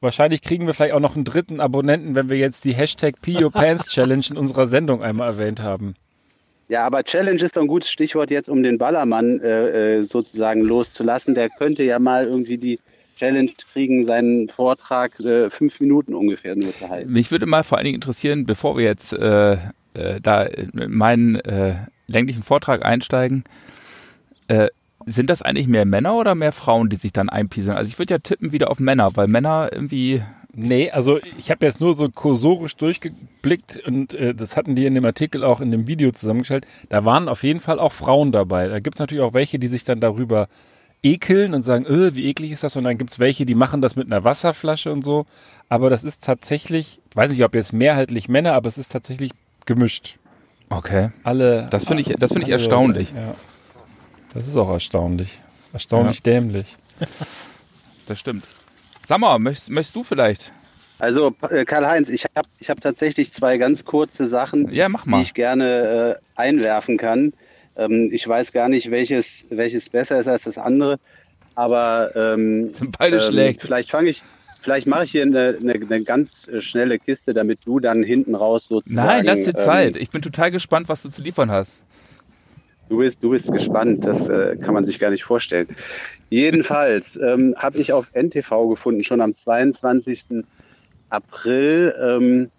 wahrscheinlich kriegen wir vielleicht auch noch einen dritten Abonnenten, wenn wir jetzt die Hashtag Pee Your Pants Challenge in unserer Sendung einmal erwähnt haben. Ja, aber Challenge ist doch ein gutes Stichwort jetzt, um den Ballermann äh, äh, sozusagen loszulassen. Der könnte ja mal irgendwie die Challenge kriegen, seinen Vortrag äh, fünf Minuten ungefähr nur zu halten. Mich würde mal vor allen Dingen interessieren, bevor wir jetzt äh, äh, da in meinen äh, länglichen Vortrag einsteigen, äh, sind das eigentlich mehr Männer oder mehr Frauen, die sich dann einpieseln? Also ich würde ja tippen wieder auf Männer, weil Männer irgendwie Nee, also ich habe jetzt nur so kursorisch durchgeblickt und äh, das hatten die in dem Artikel auch in dem Video zusammengestellt. Da waren auf jeden Fall auch Frauen dabei. Da gibt's natürlich auch welche, die sich dann darüber ekeln und sagen, öh, wie eklig ist das? Und dann gibt's welche, die machen das mit einer Wasserflasche und so. Aber das ist tatsächlich, weiß nicht, ob jetzt mehrheitlich Männer, aber es ist tatsächlich gemischt. Okay. Alle. Das finde ich, das finde ich erstaunlich. Leute, Ja. Das ist auch erstaunlich. Erstaunlich dämlich. Das stimmt. Sag mal, möchtest, möchtest du vielleicht? Also äh, Karl-Heinz, ich habe ich hab tatsächlich zwei ganz kurze Sachen, Ja, die ich gerne äh, einwerfen kann. Ähm, ich weiß gar nicht, welches, welches besser ist als das andere, aber ähm, Sind beide ähm, schlecht. vielleicht fange ich, vielleicht mache ich hier eine, eine, eine ganz äh, schnelle Kiste, damit du dann hinten raus sozusagen. Nein, lass dir ähm, Zeit. Ich bin total gespannt, was du zu liefern hast. Du bist, du bist gespannt, das äh, kann man sich gar nicht vorstellen. Jedenfalls ähm, habe ich auf NTV gefunden, schon am 22. April, ähm,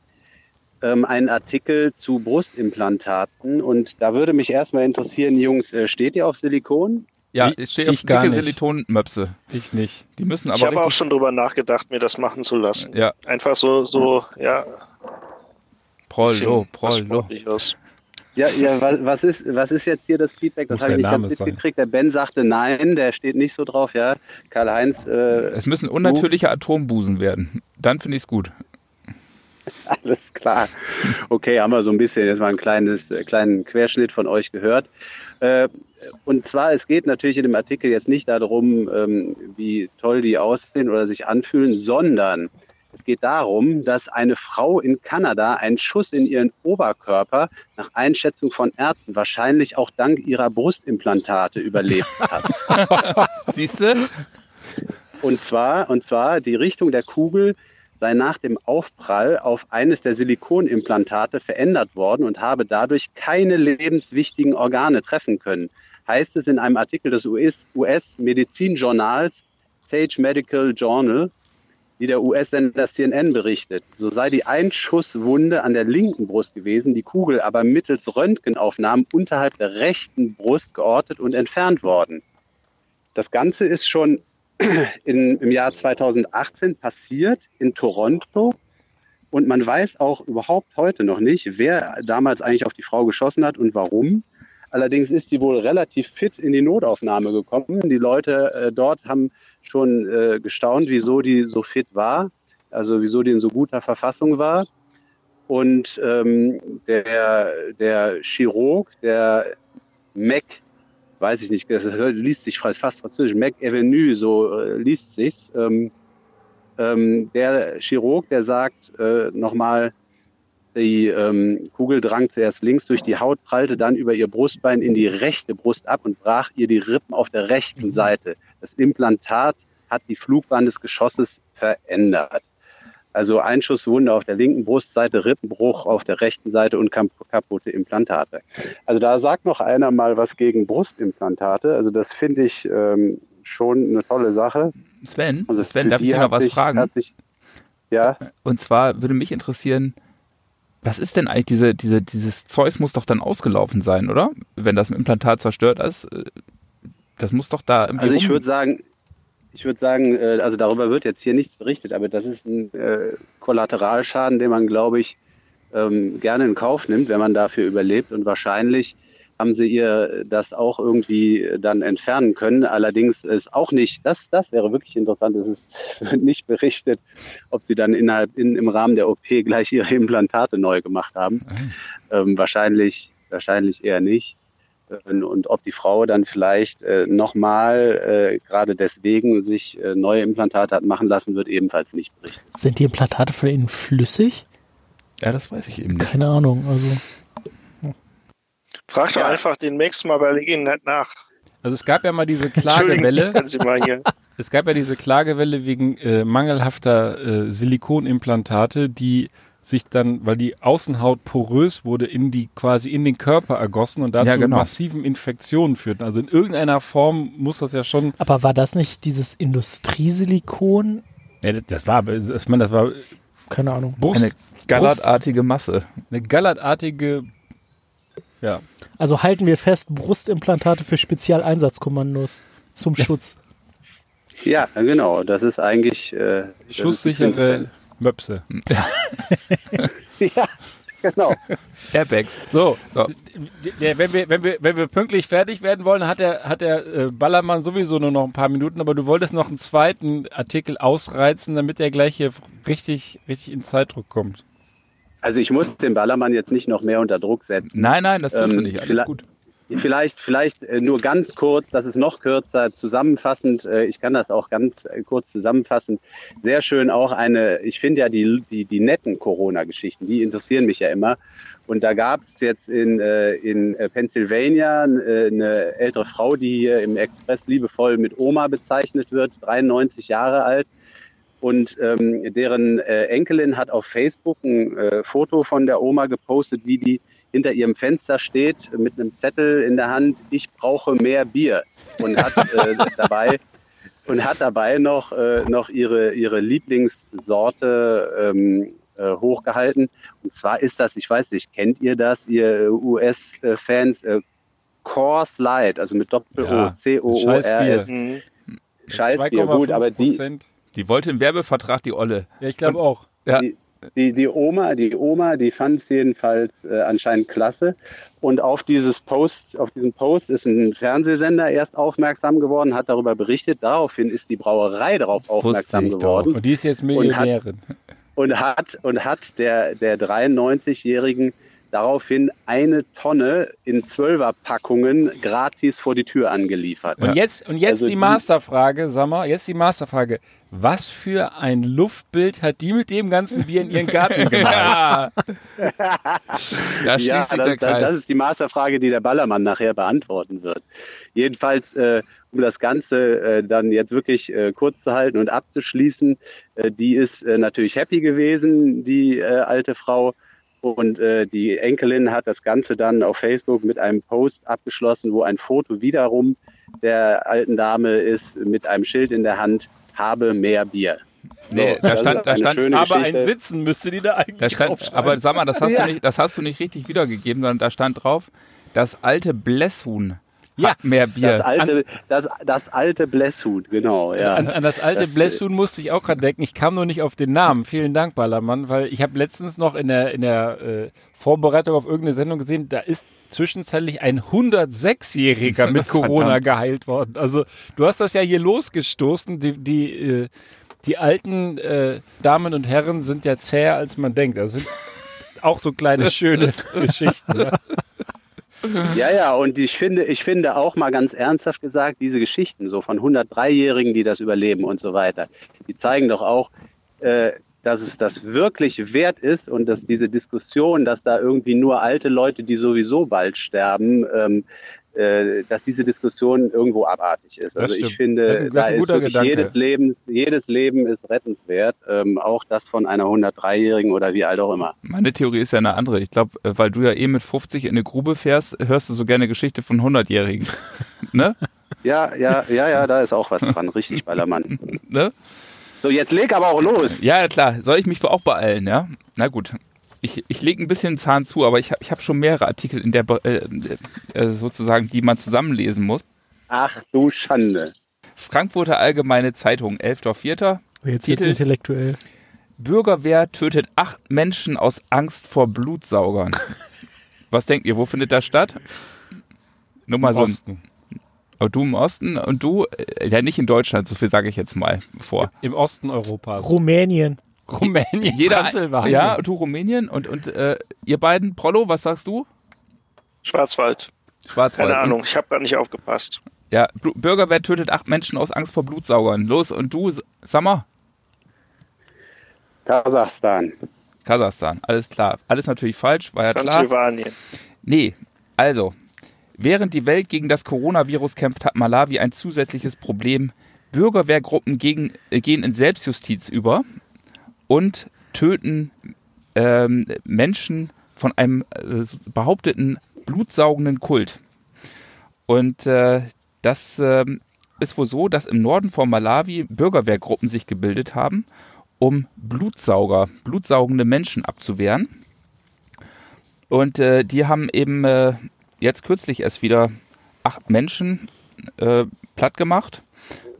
ähm, einen Artikel zu Brustimplantaten. Und da würde mich erstmal interessieren, Jungs, äh, steht ihr auf Silikon? Ja, Ich- ich stehe auf ich gar dicke nicht. Silikonmöpse. Ich nicht. Die müssen Ich aber habe auch schon drüber nachgedacht, mir das machen zu lassen. Ja, Einfach so, so, ja. Prollo, Prollo. Ja, ja was, was, ist, was ist jetzt hier das Feedback? Das habe ich nicht Name ganz mitgekriegt. Der Ben sagte nein, der steht nicht so drauf. Ja, Karl-Heinz, äh, Es müssen unnatürliche Atombusen werden. Dann finde ich es gut. Alles klar. Okay, haben wir so ein bisschen jetzt mal einen kleines, äh, kleinen Querschnitt von euch gehört. Äh, und zwar, es geht natürlich in dem Artikel jetzt nicht darum, ähm, wie toll die aussehen oder sich anfühlen, sondern es geht darum, dass eine Frau in Kanada einen Schuss in ihren Oberkörper nach Einschätzung von Ärzten wahrscheinlich auch dank ihrer Brustimplantate überlebt hat. Siehst du? Und zwar, und zwar die Richtung der Kugel sei nach dem Aufprall auf eines der Silikonimplantate verändert worden und habe dadurch keine lebenswichtigen Organe treffen können. Heißt es in einem Artikel des US-Medizinjournals Sage Medical Journal, wie der US-Sender CNN berichtet. So sei die Einschusswunde an der linken Brust gewesen, die Kugel aber mittels Röntgenaufnahmen unterhalb der rechten Brust geortet und entfernt worden. Das Ganze ist schon in, im Jahr 2018 passiert in Toronto. Und man weiß auch überhaupt heute noch nicht, wer damals eigentlich auf die Frau geschossen hat und warum. Allerdings ist die wohl relativ fit in die Notaufnahme gekommen. Die Leute äh, dort haben schon äh, gestaunt, wieso die so fit war, also wieso die in so guter Verfassung war. Und ähm, der, der Chirurg, der Mac, weiß ich nicht, das liest sich fast französisch, Mac Avenue, so äh, liest sich's. Ähm, ähm, der Chirurg, der sagt äh, nochmal, die ähm, Kugel drang zuerst links durch die Haut, prallte dann über ihr Brustbein in die rechte Brust ab und brach ihr die Rippen auf der rechten Seite. Das Implantat hat die Flugbahn des Geschosses verändert. Also Einschusswunde auf der linken Brustseite, Rippenbruch auf der rechten Seite und kap- kaputte Implantate. Also da sagt noch einer mal was gegen Brustimplantate. Also das finde ich ähm, schon eine tolle Sache. Sven, Also Sven, darf ich dir noch was sich, fragen? Sich, ja, Und zwar würde mich interessieren, Was ist denn eigentlich diese, diese, dieses Zeus muss doch dann ausgelaufen sein, oder? Wenn das Implantat zerstört ist, äh, das muss doch da irgendwie Also ich würde sagen, ich würde sagen, äh, also darüber wird jetzt hier nichts berichtet, aber das ist ein äh, Kollateralschaden, den man, glaube ich, ähm, gerne in Kauf nimmt, wenn man dafür überlebt. Und wahrscheinlich haben sie ihr das auch irgendwie dann entfernen können. Allerdings ist auch nicht, das, das wäre wirklich interessant, es, ist, es wird nicht berichtet, ob sie dann innerhalb in, im Rahmen der OP gleich ihre Implantate neu gemacht haben. Ähm, wahrscheinlich, wahrscheinlich eher nicht. Und, und ob die Frau dann vielleicht äh, nochmal äh, gerade deswegen sich äh, neue Implantate hat machen lassen, wird ebenfalls nicht berichtet. Sind die Implantate von innen flüssig? Ja, das weiß ich eben nicht. Keine Ahnung. Also Frag doch Ja. einfach den Max mal bei Leginet nach. Also es gab ja mal diese Klagewelle. können Sie mal hier. Es gab ja diese Klagewelle wegen äh, mangelhafter äh, Silikonimplantate, die sich dann, weil die Außenhaut porös wurde, in die quasi in den Körper ergossen und dazu Ja, genau. massiven Infektionen führten. Also in irgendeiner Form muss das ja schon. Aber war das nicht dieses Industriesilikon? Ja, das war, aber- ich meine, das war Keine Ahnung. Brust, Eine gallertartige Masse. eine gallertartige. Ja, Also halten wir fest, Brustimplantate für Spezialeinsatzkommandos zum Schutz. Ja, genau. Das ist eigentlich äh, das ist. Möpse. Ja, genau. Airbags. So, So. wenn, wir, wenn, wir, wenn wir pünktlich fertig werden wollen, hat der, hat der äh, Ballermann sowieso nur noch ein paar Minuten, aber du wolltest noch einen zweiten Artikel ausreizen, damit er gleich hier richtig, richtig in Zeitdruck kommt. Also ich muss den Ballermann jetzt nicht noch mehr unter Druck setzen. Nein, nein, das tust du Ähm, nicht. Alles gut. Vielleicht, vielleicht äh, nur ganz kurz, das ist noch kürzer, zusammenfassend, äh, ich kann das auch ganz äh, kurz zusammenfassen. Sehr schön auch eine, ich finde ja die, die, die netten Corona-Geschichten, die interessieren mich ja immer. Und da gab es jetzt in, in Pennsylvania eine ältere Frau, die hier im Express liebevoll mit Oma bezeichnet wird, 93 Jahre alt. Und ähm, deren Enkelin hat auf Facebook ein Foto von der Oma gepostet, wie die hinter ihrem Fenster steht mit einem Zettel in der Hand, ich brauche mehr Bier und hat äh, dabei und hat dabei noch, äh, noch ihre, ihre Lieblingssorte ähm, äh, hochgehalten. Und zwar ist das, ich weiß nicht, kennt ihr das, ihr US-Fans, äh, Coors Light, also mit Doppel-O, Ja, C-O-O-R-S. Mhm. Scheißbier, gut, aber die. Die wollte im Werbevertrag die Olle. Ja, ich glaube auch. Ja. Die, die, die Oma, die Oma, die fand es jedenfalls äh, anscheinend klasse. Und auf dieses Post, auf diesen Post ist ein Fernsehsender erst aufmerksam geworden, hat darüber berichtet. Daraufhin ist die Brauerei darauf aufmerksam ich doch. geworden Und die ist jetzt hat- Millionärin. und hat und hat der der 93-jährigen daraufhin eine Tonne in Zwölferpackungen gratis vor die Tür angeliefert. Und jetzt, und jetzt Also die Masterfrage, sag mal, jetzt die Masterfrage. Was für ein Luftbild hat die mit dem ganzen Bier in ihren Garten gemacht? Ja. da schließt Ja, sich das, der das, das Kreis. ist die Masterfrage, die der Ballermann nachher beantworten wird. Jedenfalls, äh, um das Ganze äh, dann jetzt wirklich äh, kurz zu halten und abzuschließen, äh, die ist äh, natürlich happy gewesen, die äh, alte Frau. Und äh, die Enkelin hat das Ganze dann auf Facebook mit einem Post abgeschlossen, wo ein Foto wiederum der alten Dame ist mit einem Schild in der Hand, habe mehr Bier. Nee, So, da stand, da stand, Aber ein. Sitzen müsste die da eigentlich da stand, aber sag mal, das hast, Ja. du nicht, das hast du nicht richtig wiedergegeben, sondern da stand drauf, das alte Blässhuhn Ja. mehr Bier. Das alte, das, das alte Blässhut, genau, ja. An, an das alte Das, Bläshuhn musste ich auch gerade denken. Ich kam nur nicht auf den Namen. Vielen Dank, Ballermann, weil ich habe letztens noch in der, in der äh, Vorbereitung auf irgendeine Sendung gesehen, da ist zwischenzeitlich ein 106-Jähriger mit Corona geheilt worden. Also du hast das ja hier losgestoßen. Die, die, äh, die alten äh, Damen und Herren sind ja zäher, als man denkt. Das sind auch so kleine, schöne Geschichten. Ja. Ja, ja, und ich finde, ich finde auch mal ganz ernsthaft gesagt, diese Geschichten so von 103-Jährigen, die das überleben und so weiter, die zeigen doch auch, äh, dass es das wirklich wert ist und dass diese Diskussion, dass da irgendwie nur alte Leute, die sowieso bald sterben, ähm, äh, dass diese Diskussion irgendwo abartig ist. Das also stimmt. ich finde, Das ist ein da ist wirklich Gedanke. jedes Lebens, jedes Leben ist rettenswert, ähm, auch das von einer 103-Jährigen oder wie alt auch immer. Meine Theorie ist ja eine andere. Ich glaube, weil du ja eh mit 50 in eine Grube fährst, hörst du so gerne Geschichte von 100-Jährigen. ne? Ja, ja, ja, ja, da ist auch was dran, richtig, Ballermann. ne? So, jetzt leg aber auch los. Ja, klar. Soll ich mich auch beeilen, ja? Na gut. Ich, ich lege ein bisschen Zahn zu, aber ich habe ich hab schon mehrere Artikel in der äh, äh, sozusagen, die man zusammenlesen muss. Ach du Schande. Frankfurter Allgemeine Zeitung, 11.04. Jetzt wird's Titel- intellektuell. Bürgerwehr tötet acht Menschen aus Angst vor Blutsaugern. Was denkt ihr, wo findet das statt? Nur mal Im so ein, Osten. oh, du im Osten und du, äh, ja nicht in Deutschland, so viel sage ich jetzt mal vor. Im Osten Europas. Rumänien. Rumänien, Jeder, Transsilvanien. ja, du Rumänien und, und äh, ihr beiden, Prollo, was sagst du? Schwarzwald. Schwarzwald. Keine Ahnung, ich habe gar nicht aufgepasst. Ja, Bürgerwehr tötet acht Menschen aus Angst vor Blutsaugern. Los, und du, Sammer? Kasachstan. Kasachstan, alles klar. Alles natürlich falsch, war ja klar. Transsilvanien. Nee, also, während die Welt gegen das Coronavirus kämpft, hat Malawi ein zusätzliches Problem. Bürgerwehrgruppen gegen, äh, gehen in Selbstjustiz über und töten ähm, Menschen von einem äh, behaupteten blutsaugenden Kult. Und äh, das ähm, ist wohl so, dass im Norden von Malawi Bürgerwehrgruppen sich gebildet haben, um Blutsauger, blutsaugende Menschen abzuwehren. Und äh, die haben eben äh, jetzt kürzlich erst wieder acht Menschen äh, platt gemacht,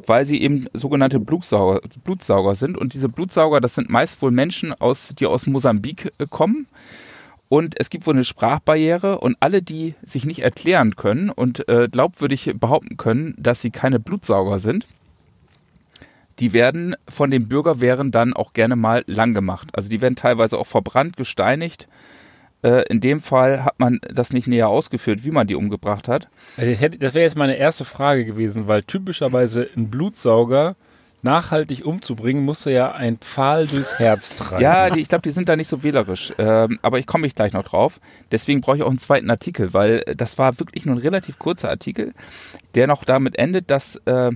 weil sie eben sogenannte Blutsauger, Blutsauger sind. Und diese Blutsauger, das sind meist wohl Menschen, aus, die aus Mosambik äh, kommen. Und es gibt wohl eine Sprachbarriere und alle, die sich nicht erklären können und äh, glaubwürdig behaupten können, dass sie keine Blutsauger sind, die werden von den Bürgerwehren dann auch gerne mal lang gemacht. Also die werden teilweise auch verbrannt, gesteinigt. Äh, in dem Fall hat man das nicht näher ausgeführt, wie man die umgebracht hat. Hätte- Das wäre jetzt meine erste Frage gewesen, weil typischerweise ein Blutsauger nachhaltig umzubringen, musste ja ein Pfahl durchs Herz tragen. Ja, die, ich glaube, die sind da nicht so wählerisch. Ähm, aber ich komme ich gleich noch drauf. Deswegen brauche ich auch einen zweiten Artikel, weil äh, das war wirklich nur ein relativ kurzer Artikel, der noch damit endet, dass äh,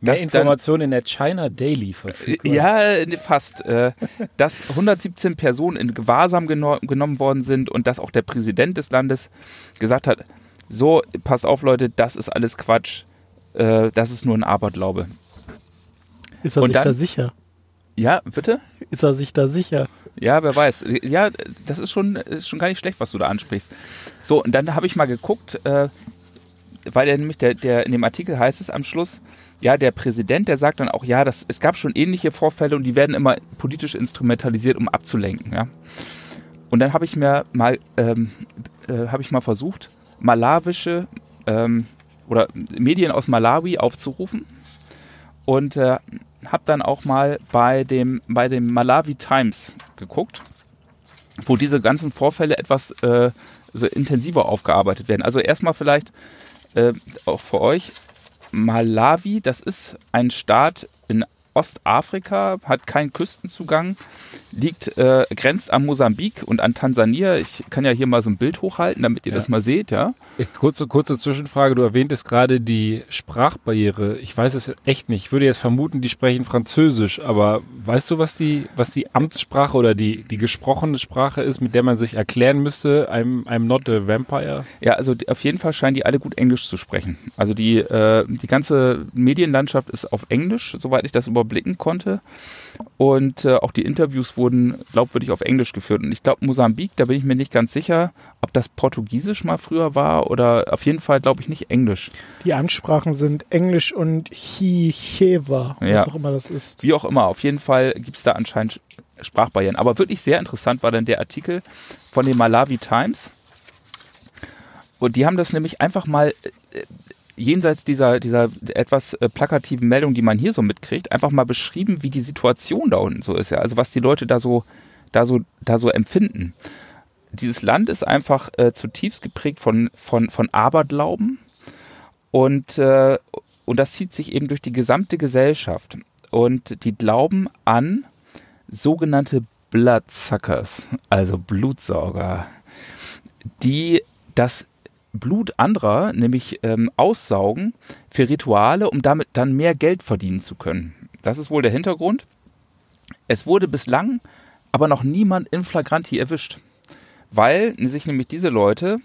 Mehr Informationen in der China Daily verfügbar. Ja, äh, fast. Äh, dass 117 Personen in Gewahrsam geno genommen worden sind und dass auch der Präsident des Landes gesagt hat, so, passt auf Leute, das ist alles Quatsch. Äh, das ist nur ein Aberglaube. Ist er Und sich dann- da sicher? Ja, bitte? Ist er sich da sicher? Ja, wer weiß. Ja, das ist schon, ist schon gar nicht schlecht, was du da ansprichst. So, und dann habe ich mal geguckt, äh, weil der nämlich, der, der, in dem Artikel heißt es am Schluss, ja, der Präsident, der sagt dann auch, ja, das, es gab schon ähnliche Vorfälle und die werden immer politisch instrumentalisiert, um abzulenken, ja. Und dann habe ich mir mal, ähm, äh, habe ich mal versucht, malawische ähm, oder Medien aus Malawi aufzurufen und äh, habe dann auch mal bei dem, bei dem Malawi Times geguckt, wo diese ganzen Vorfälle etwas äh, so intensiver aufgearbeitet werden. Also erstmal vielleicht äh, auch für euch, Malawi, das ist ein Staat in Ostafrika, hat keinen Küstenzugang, liegt, äh, grenzt an Mosambik und an Tansania. Ich kann ja hier mal so ein Bild hochhalten, damit ihr Ja. das mal seht, ja. Kurze, kurze Zwischenfrage. Du erwähntest gerade die Sprachbarriere. Ich weiß es echt nicht. Ich würde jetzt vermuten, die sprechen Französisch, aber weißt du, was die, was die Amtssprache oder die, die gesprochene Sprache ist, mit der man sich erklären müsste, I'm, I'm not a vampire? Ja, also auf jeden Fall scheinen die alle gut Englisch zu sprechen. Also die, äh, die ganze Medienlandschaft ist auf Englisch, soweit ich das überblicken konnte. Und äh, auch die Interviews wurden glaubwürdig auf Englisch geführt. Und ich glaube, Mosambik, da bin ich mir nicht ganz sicher, ob das Portugiesisch mal früher war oder auf jeden Fall, glaube ich, nicht Englisch. Die Ansprachen sind Englisch und Chichewa, Ja. was auch immer das ist. Wie auch immer, auf jeden Fall gibt es da anscheinend Sprachbarrieren. Aber wirklich sehr interessant war dann der Artikel von den Malawi Times. Und die haben das nämlich einfach mal äh, jenseits dieser, dieser etwas äh, plakativen Meldung, die man hier so mitkriegt, einfach mal beschrieben, wie die Situation da unten so ist. Ja? Also was die Leute da so, da so, da so empfinden. Dieses Land ist einfach äh, zutiefst geprägt von, von, von Aberglauben und, äh, und das zieht sich eben durch die gesamte Gesellschaft. Und die glauben an sogenannte Bloodsuckers, also Blutsauger, die das Blut anderer nämlich ähm, aussaugen für Rituale, um damit dann mehr Geld verdienen zu können. Das ist wohl der Hintergrund. Es wurde bislang aber noch niemand in Flagranti erwischt, weil sich nämlich diese Leute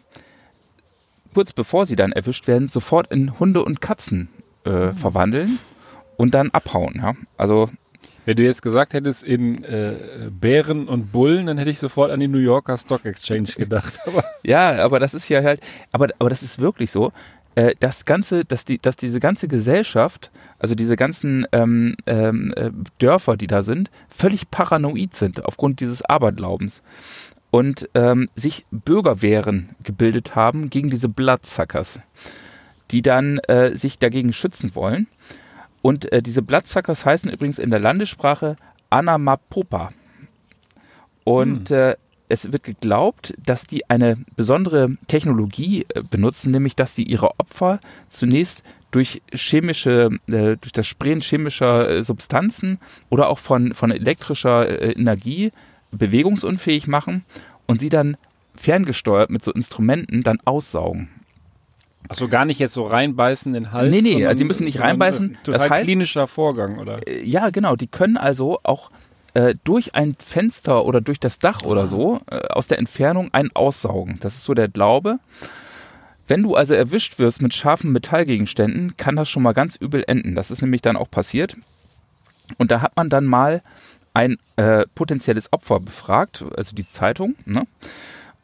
kurz bevor sie dann erwischt werden, sofort in Hunde und Katzen äh, verwandeln und dann abhauen. Ja? Also Wenn du jetzt gesagt hättest in äh, Bären und Bullen, dann hätte ich sofort an die New Yorker Stock Exchange gedacht. Aber Ja, aber das ist ja halt, aber, aber das ist wirklich so. Äh, das Ganze, dass, die, dass diese ganze Gesellschaft, also diese ganzen ähm, ähm, äh, Dörfer, die da sind, völlig paranoid sind aufgrund dieses Aberglaubens. Und ähm, sich Bürgerwehren gebildet haben gegen diese Bloodsuckers, die dann äh, sich dagegen schützen wollen. Und äh, diese Bloodsuckers heißen übrigens in der Landessprache Anamapopa. Und äh, es wird geglaubt, dass die eine besondere Technologie äh, benutzen, nämlich dass sie ihre Opfer zunächst durch chemische, äh, durch das Sprayen chemischer äh, Substanzen oder auch von, von elektrischer äh, Energie bewegungsunfähig machen und sie dann ferngesteuert mit so Instrumenten dann aussaugen. Achso, gar nicht jetzt so reinbeißen in den Hals. Nee, nee, die müssen nicht sondern, reinbeißen. äh, Das Total heißt- klinischer Vorgang, oder? Äh, Ja, genau. Die können also auch äh, durch ein Fenster oder durch das Dach oder so äh, aus der Entfernung einen aussaugen. Das ist so der Glaube. Wenn du also erwischt wirst mit scharfen Metallgegenständen, kann das schon mal ganz übel enden. Das ist nämlich dann auch passiert. Und da hat man dann mal ein äh, potenzielles Opfer befragt, also die Zeitung, ne?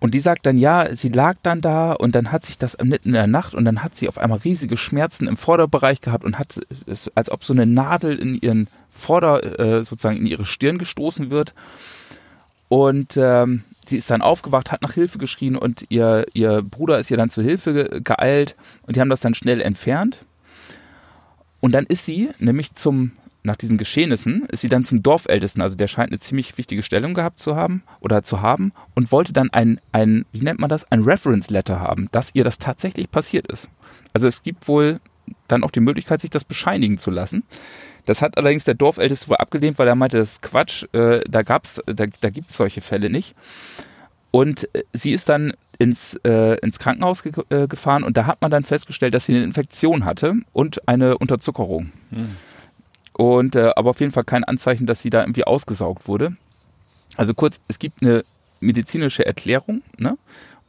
Und die sagt dann, ja, sie lag dann da und dann hat sich das mitten in der Nacht und dann hat sie auf einmal riesige Schmerzen im Vorderbereich gehabt und hat es, als ob so eine Nadel in ihren Vorder, äh, sozusagen in ihre Stirn gestoßen wird. Und ähm, sie ist dann aufgewacht, hat nach Hilfe geschrien und ihr, ihr Bruder ist ihr dann zu Hilfe ge geeilt und die haben das dann schnell entfernt. Und dann ist sie nämlich zum, nach diesen Geschehnissen, ist sie dann zum Dorfältesten, also der scheint eine ziemlich wichtige Stellung gehabt zu haben oder zu haben und wollte dann ein, ein wie nennt man das, ein Reference Letter haben, dass ihr das tatsächlich passiert ist. Also es gibt wohl dann auch die Möglichkeit, sich das bescheinigen zu lassen. Das hat allerdings der Dorfälteste wohl abgelehnt, weil er meinte, das ist Quatsch, äh, da gab's, da, da gibt es solche Fälle nicht. Und äh, sie ist dann ins, äh, ins Krankenhaus ge äh, gefahren und da hat man dann festgestellt, dass sie eine Infektion hatte und eine Unterzuckerung. Und äh, aber auf jeden Fall kein Anzeichen, dass sie da irgendwie ausgesaugt wurde. Also kurz, es gibt eine medizinische Erklärung, ne?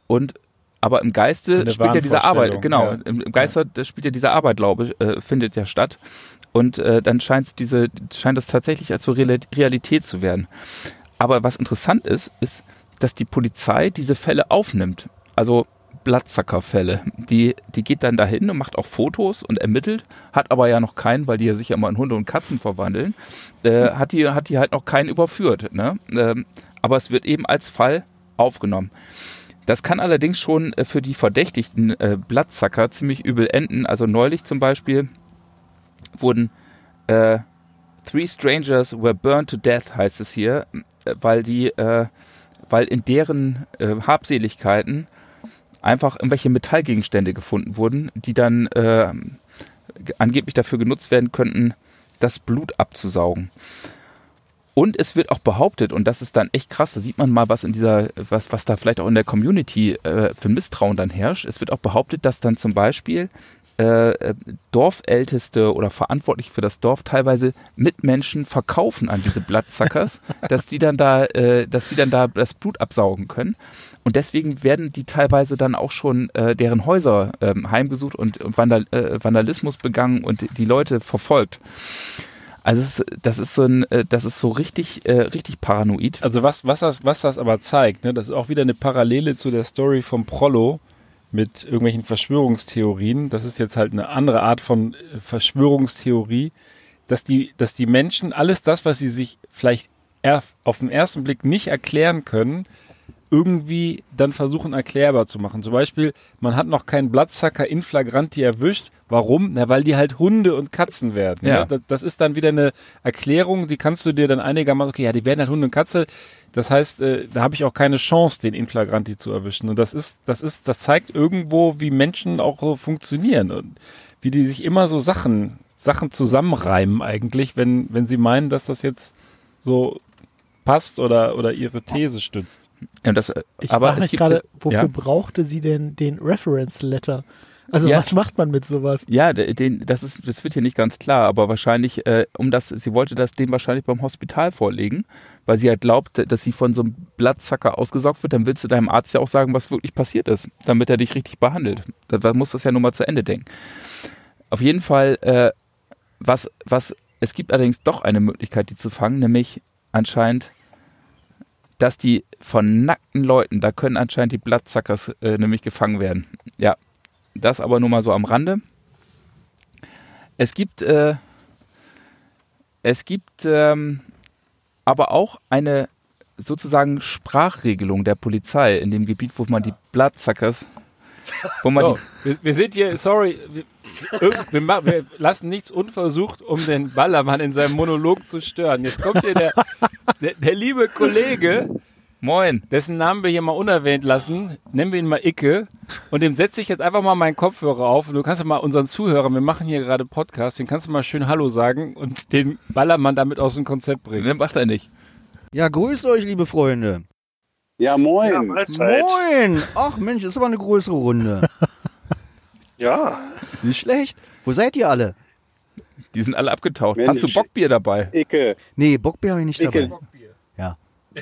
Und aber im Geiste spielt ja diese Arbeit, genau, ja. im, im Geiste das spielt ja diese Aberglaube, äh, findet ja statt. Und äh, dann scheint diese, scheint das tatsächlich als so Realität zu werden. Aber was interessant ist, ist, dass die Polizei diese Fälle aufnimmt. Also Blattzackerfälle. Die, die geht dann dahin und macht auch Fotos und ermittelt, hat aber ja noch keinen, weil die ja sich ja immer in Hunde und Katzen verwandeln, äh, hat, die, hat die halt noch keinen überführt. Ne? Ähm, aber es wird eben als Fall aufgenommen. Das kann allerdings schon äh, für die verdächtigten äh, Blattzacker ziemlich übel enden. Also neulich zum Beispiel wurden äh, Three Strangers were burned to death, heißt es hier, äh, weil die, äh, weil in deren äh, Habseligkeiten einfach irgendwelche Metallgegenstände gefunden wurden, die dann äh, angeblich dafür genutzt werden könnten, das Blut abzusaugen. Und es wird auch behauptet, und das ist dann echt krass, da sieht man mal, was in dieser, was, was da vielleicht auch in der Community äh, für Misstrauen dann herrscht. Es wird auch behauptet, dass dann zum Beispiel äh, äh, Dorfälteste oder Verantwortliche für das Dorf teilweise Mitmenschen verkaufen an diese Blattzackers, dass die dann da, äh, dass die dann da das Blut absaugen können. Und deswegen werden die teilweise dann auch schon äh, deren Häuser ähm, heimgesucht und, und Vandal, äh, Vandalismus begangen und die Leute verfolgt. Also das ist so ein, äh, das ist so richtig, äh, richtig paranoid. Also was, was, das, was das aber zeigt, ne, das ist auch wieder eine Parallele zu der Story vom Prollo mit irgendwelchen Verschwörungstheorien. Das ist jetzt halt eine andere Art von äh, Verschwörungstheorie, dass die, dass die Menschen alles das, was sie sich vielleicht auf den ersten Blick nicht erklären können, irgendwie dann versuchen erklärbar zu machen. Zum Beispiel, man hat noch keinen Blattzacker in Flagranti erwischt. Warum? Na, weil die halt Hunde und Katzen werden. Ja. Ne? Das, das ist dann wieder eine Erklärung, die kannst du dir dann einigermaßen, okay, ja, die werden halt Hunde und Katze. Das heißt, äh, da habe ich auch keine Chance, den in Flagranti zu erwischen. Und das ist, das ist, das zeigt irgendwo, wie Menschen auch so funktionieren und wie die sich immer so Sachen, Sachen zusammenreimen eigentlich, wenn, wenn sie meinen, dass das jetzt so passt oder, oder ihre These stützt. Ja, das, Ich aber frage es mich gibt, gerade, wofür ja. brauchte sie denn den Reference Letter? Also Ja. was macht man mit sowas? Ja, de- den, das, ist, das wird hier nicht ganz klar, aber wahrscheinlich, äh, um das, sie wollte das dem wahrscheinlich beim Hospital vorlegen, weil sie halt glaubt, dass sie von so einem Blattzacker ausgesaugt wird, dann willst du deinem Arzt ja auch sagen, was wirklich passiert ist, damit er dich richtig behandelt. Da da muss das ja nur mal zu Ende denken. Auf jeden Fall, äh, was, was es gibt allerdings doch eine Möglichkeit, die zu fangen, nämlich anscheinend, dass die von nackten Leuten, da können anscheinend die Bloodsuckers äh, nämlich gefangen werden. Ja, das aber nur mal so am Rande. Es gibt, äh, es gibt ähm, aber auch eine sozusagen Sprachregelung der Polizei in dem Gebiet, wo man die Bloodsuckers, wo man So, wir, wir sind hier, sorry, wir, wir, ma- wir lassen nichts unversucht, um den Ballermann in seinem Monolog zu stören. Jetzt kommt hier der, der, der liebe Kollege, moin, dessen Namen wir hier mal unerwähnt lassen, nennen wir ihn mal Icke, und dem setze ich jetzt einfach mal meinen Kopfhörer auf und du kannst ja mal unseren Zuhörern, wir machen hier gerade Podcast, den kannst du mal schön Hallo sagen und den Ballermann damit aus dem Konzept bringen. ne, macht er nicht. Ja, grüßt euch, liebe Freunde. Ja, moin. Ja, Mahlzeit. Moin! Ach Mensch, ist aber eine größere Runde. Ja, Nicht schlecht. Wo seid ihr alle? Die sind alle abgetaucht. Mensch. Hast du Bockbier dabei? Icke. Nee, Bockbier habe ich nicht Icke. dabei. Ja.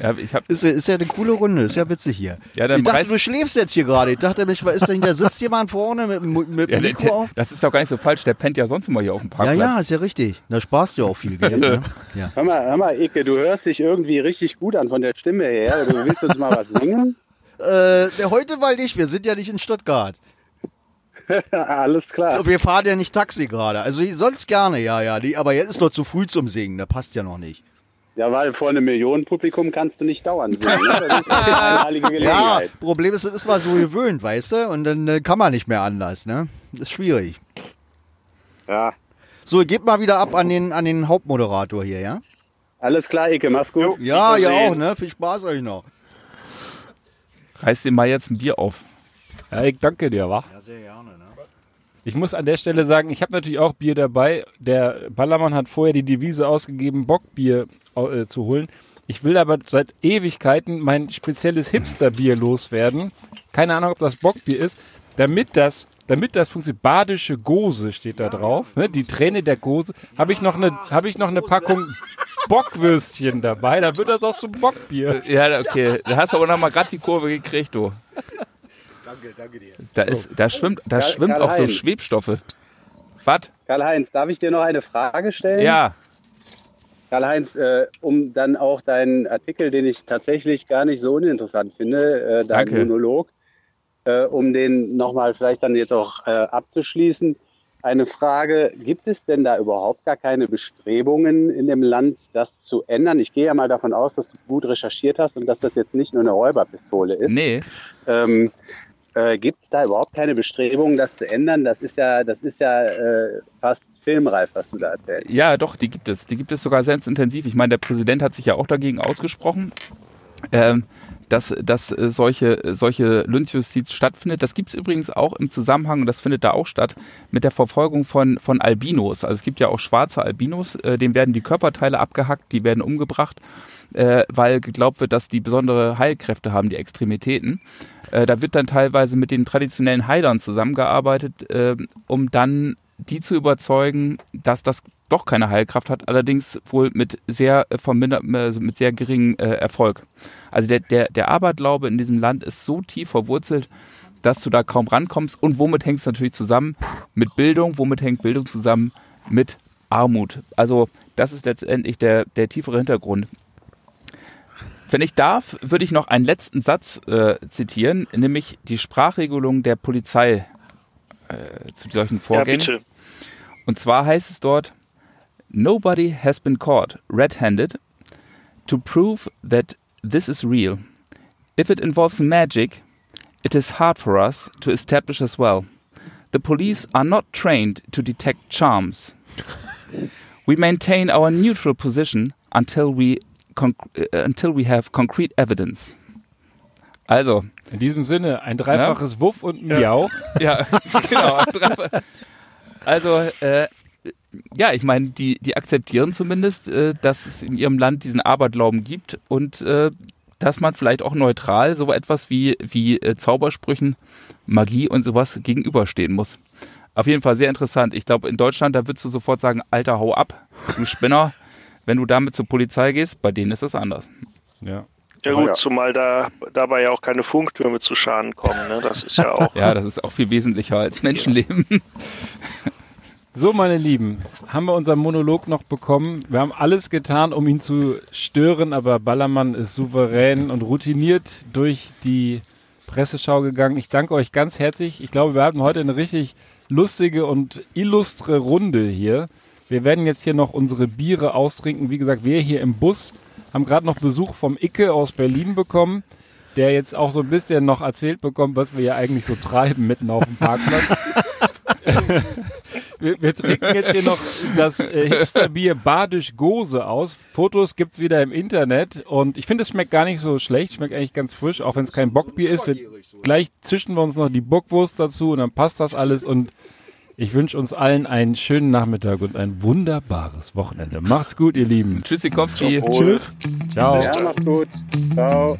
Ja, ich hab, Ist, ja- ist ja eine coole Runde, ist ja witzig hier. ja, dann ich dachte, du schläfst jetzt hier gerade. Ich dachte mich, was ist denn, da sitzt jemand vorne mit, dem- mit ja, Mikro der, auf? das ist doch gar nicht so falsch. Der pennt ja sonst immer hier auf dem Ja, Parkplatz. ja, ist ja richtig. Da sparst du ja auch viel Geld. ne? ja. Hör mal, hör mal, Icke, du hörst dich irgendwie richtig gut an von der Stimme her. Du willst uns mal was singen? Äh, heute mal nicht, wir sind ja nicht in Stuttgart. Alles klar. Wir fahren ja nicht Taxi gerade. Also sonst gerne, ja, ja. Die, aber jetzt ist noch zu früh zum Singen, da passt ja noch nicht. Ja, weil vor einem Millionenpublikum kannst du nicht dauernd singen. Ne? Das ist eine einmalige Ja. Problem ist, das ist mal so gewöhnt, weißt du? Und dann äh, kann man nicht mehr anders, ne? Das ist schwierig. Ja. So, gebt mal wieder ab an den, an den Hauptmoderator hier, ja? Alles klar, Icke, mach's gut. Ja, ja auch, ne? Viel Spaß euch noch. Reiß dir mal jetzt ein Bier auf. Ja, ich danke dir, wa? Ja, sehr gerne, ne? Ich muss an der Stelle sagen, ich habe natürlich auch Bier dabei. Der Ballermann hat vorher die Devise ausgegeben, Bockbier äh, zu holen. Ich will aber seit Ewigkeiten mein spezielles Hipsterbier loswerden. Keine Ahnung, ob das Bockbier ist. Damit das, damit das funktioniert, badische Gose steht da drauf. Ne? Die Träne der Gose. Habe ich noch eine, habe ich noch eine Packung Bockwürstchen dabei. Da wird das auch zum Bockbier. Ja, okay. Da hast du aber noch mal gerade die Kurve gekriegt, du. Danke, danke dir. Da, ist, da schwimmt, da Karl- schwimmt auch so Karl-Heinz. Schwebstoffe. Was? Karl-Heinz, darf ich dir noch eine Frage stellen? Ja, Karl-Heinz, äh, um dann auch deinen Artikel, den ich tatsächlich gar nicht so uninteressant finde, äh, dein Danke. Monolog, äh, um den nochmal vielleicht dann jetzt auch äh, abzuschließen, eine Frage, gibt es denn da überhaupt gar keine Bestrebungen in dem Land, das zu ändern? Ich gehe ja mal davon aus, dass du gut recherchiert hast und dass das jetzt nicht nur eine Räuberpistole ist. nee. Ähm, äh, Gibt es da überhaupt keine Bestrebungen, das zu ändern? Das ist ja, das ist ja äh, fast filmreif, was du da erzählst. Ja, doch, die gibt es. Die gibt es sogar sehr intensiv. Ich meine, der Präsident hat sich ja auch dagegen ausgesprochen, ähm, dass, dass äh, solche, solche Lynchjustiz stattfindet. Das gibt es übrigens auch im Zusammenhang, und das findet da auch statt, mit der Verfolgung von, von Albinos. Also es gibt ja auch schwarze Albinos, äh, denen werden die Körperteile abgehackt, die werden umgebracht, äh, weil geglaubt wird, dass die besondere Heilkräfte haben, die Extremitäten. Äh, da wird dann teilweise mit den traditionellen Heilern zusammengearbeitet, äh, um dann die zu überzeugen, dass das doch keine Heilkraft hat, allerdings wohl mit sehr äh, äh, mit sehr geringem äh, Erfolg. Also der, der, der Aberglaube in diesem Land ist so tief verwurzelt, dass du da kaum rankommst. Und womit hängt es natürlich zusammen? Mit Bildung. Womit hängt Bildung zusammen? Mit Armut. Also das ist letztendlich der, der tiefere Hintergrund. Wenn ich darf, würde ich noch einen letzten Satz äh, zitieren, nämlich die Sprachregelung der Polizei äh, zu solchen ja, Vorgängen. bitte. Und zwar heißt es dort, Nobody has been caught red-handed to prove that this is real. If it involves magic, it is hard for us to establish as well. The police are not trained to detect charms. We maintain our neutral position until we, until we have concrete evidence. Also, In diesem Sinne, ein dreifaches Wuff und Miau. ja, genau. Also, äh, ja, ich meine, die, die akzeptieren zumindest, äh, dass es in ihrem Land diesen Aberglauben gibt und äh, dass man vielleicht auch neutral so etwas wie, wie äh, Zaubersprüchen, Magie und sowas gegenüberstehen muss. Auf jeden Fall sehr interessant. Ich glaube, in Deutschland, da würdest du sofort sagen, Alter, hau ab, du Spinner. Wenn du damit zur Polizei gehst, bei denen ist es anders. Ja. Ja gut, ja. zumal da dabei ja auch keine Funktürme zu Schaden kommen. Ne? Das ist ja auch. Ja, das ist auch viel wesentlicher als Menschenleben. So, meine Lieben, haben wir unseren Monolog noch bekommen. Wir haben alles getan, um ihn zu stören, aber Ballermann ist souverän und routiniert durch die Presseschau gegangen. Ich danke euch ganz herzlich. Ich glaube, wir haben heute eine richtig lustige und illustre Runde hier. Wir werden jetzt hier noch unsere Biere austrinken. Wie gesagt, wir hier im Bus haben gerade noch Besuch vom Icke aus Berlin bekommen, der jetzt auch so ein bisschen noch erzählt bekommt, was wir hier eigentlich so treiben mitten auf dem Parkplatz. wir, wir trinken jetzt hier noch das äh, Hipsterbier Badisch Gose aus. Fotos gibt's wieder im Internet und ich finde, es schmeckt gar nicht so schlecht. Schmeckt eigentlich ganz frisch, auch wenn es kein Bockbier ist. Wir, gleich zischen wir uns noch die Bockwurst dazu und dann passt das alles und ich wünsche uns allen einen schönen Nachmittag und ein wunderbares Wochenende. Macht's gut, ihr Lieben. Tschüssikowski. Tschüss. Ciao. Ja, macht's gut. Ciao.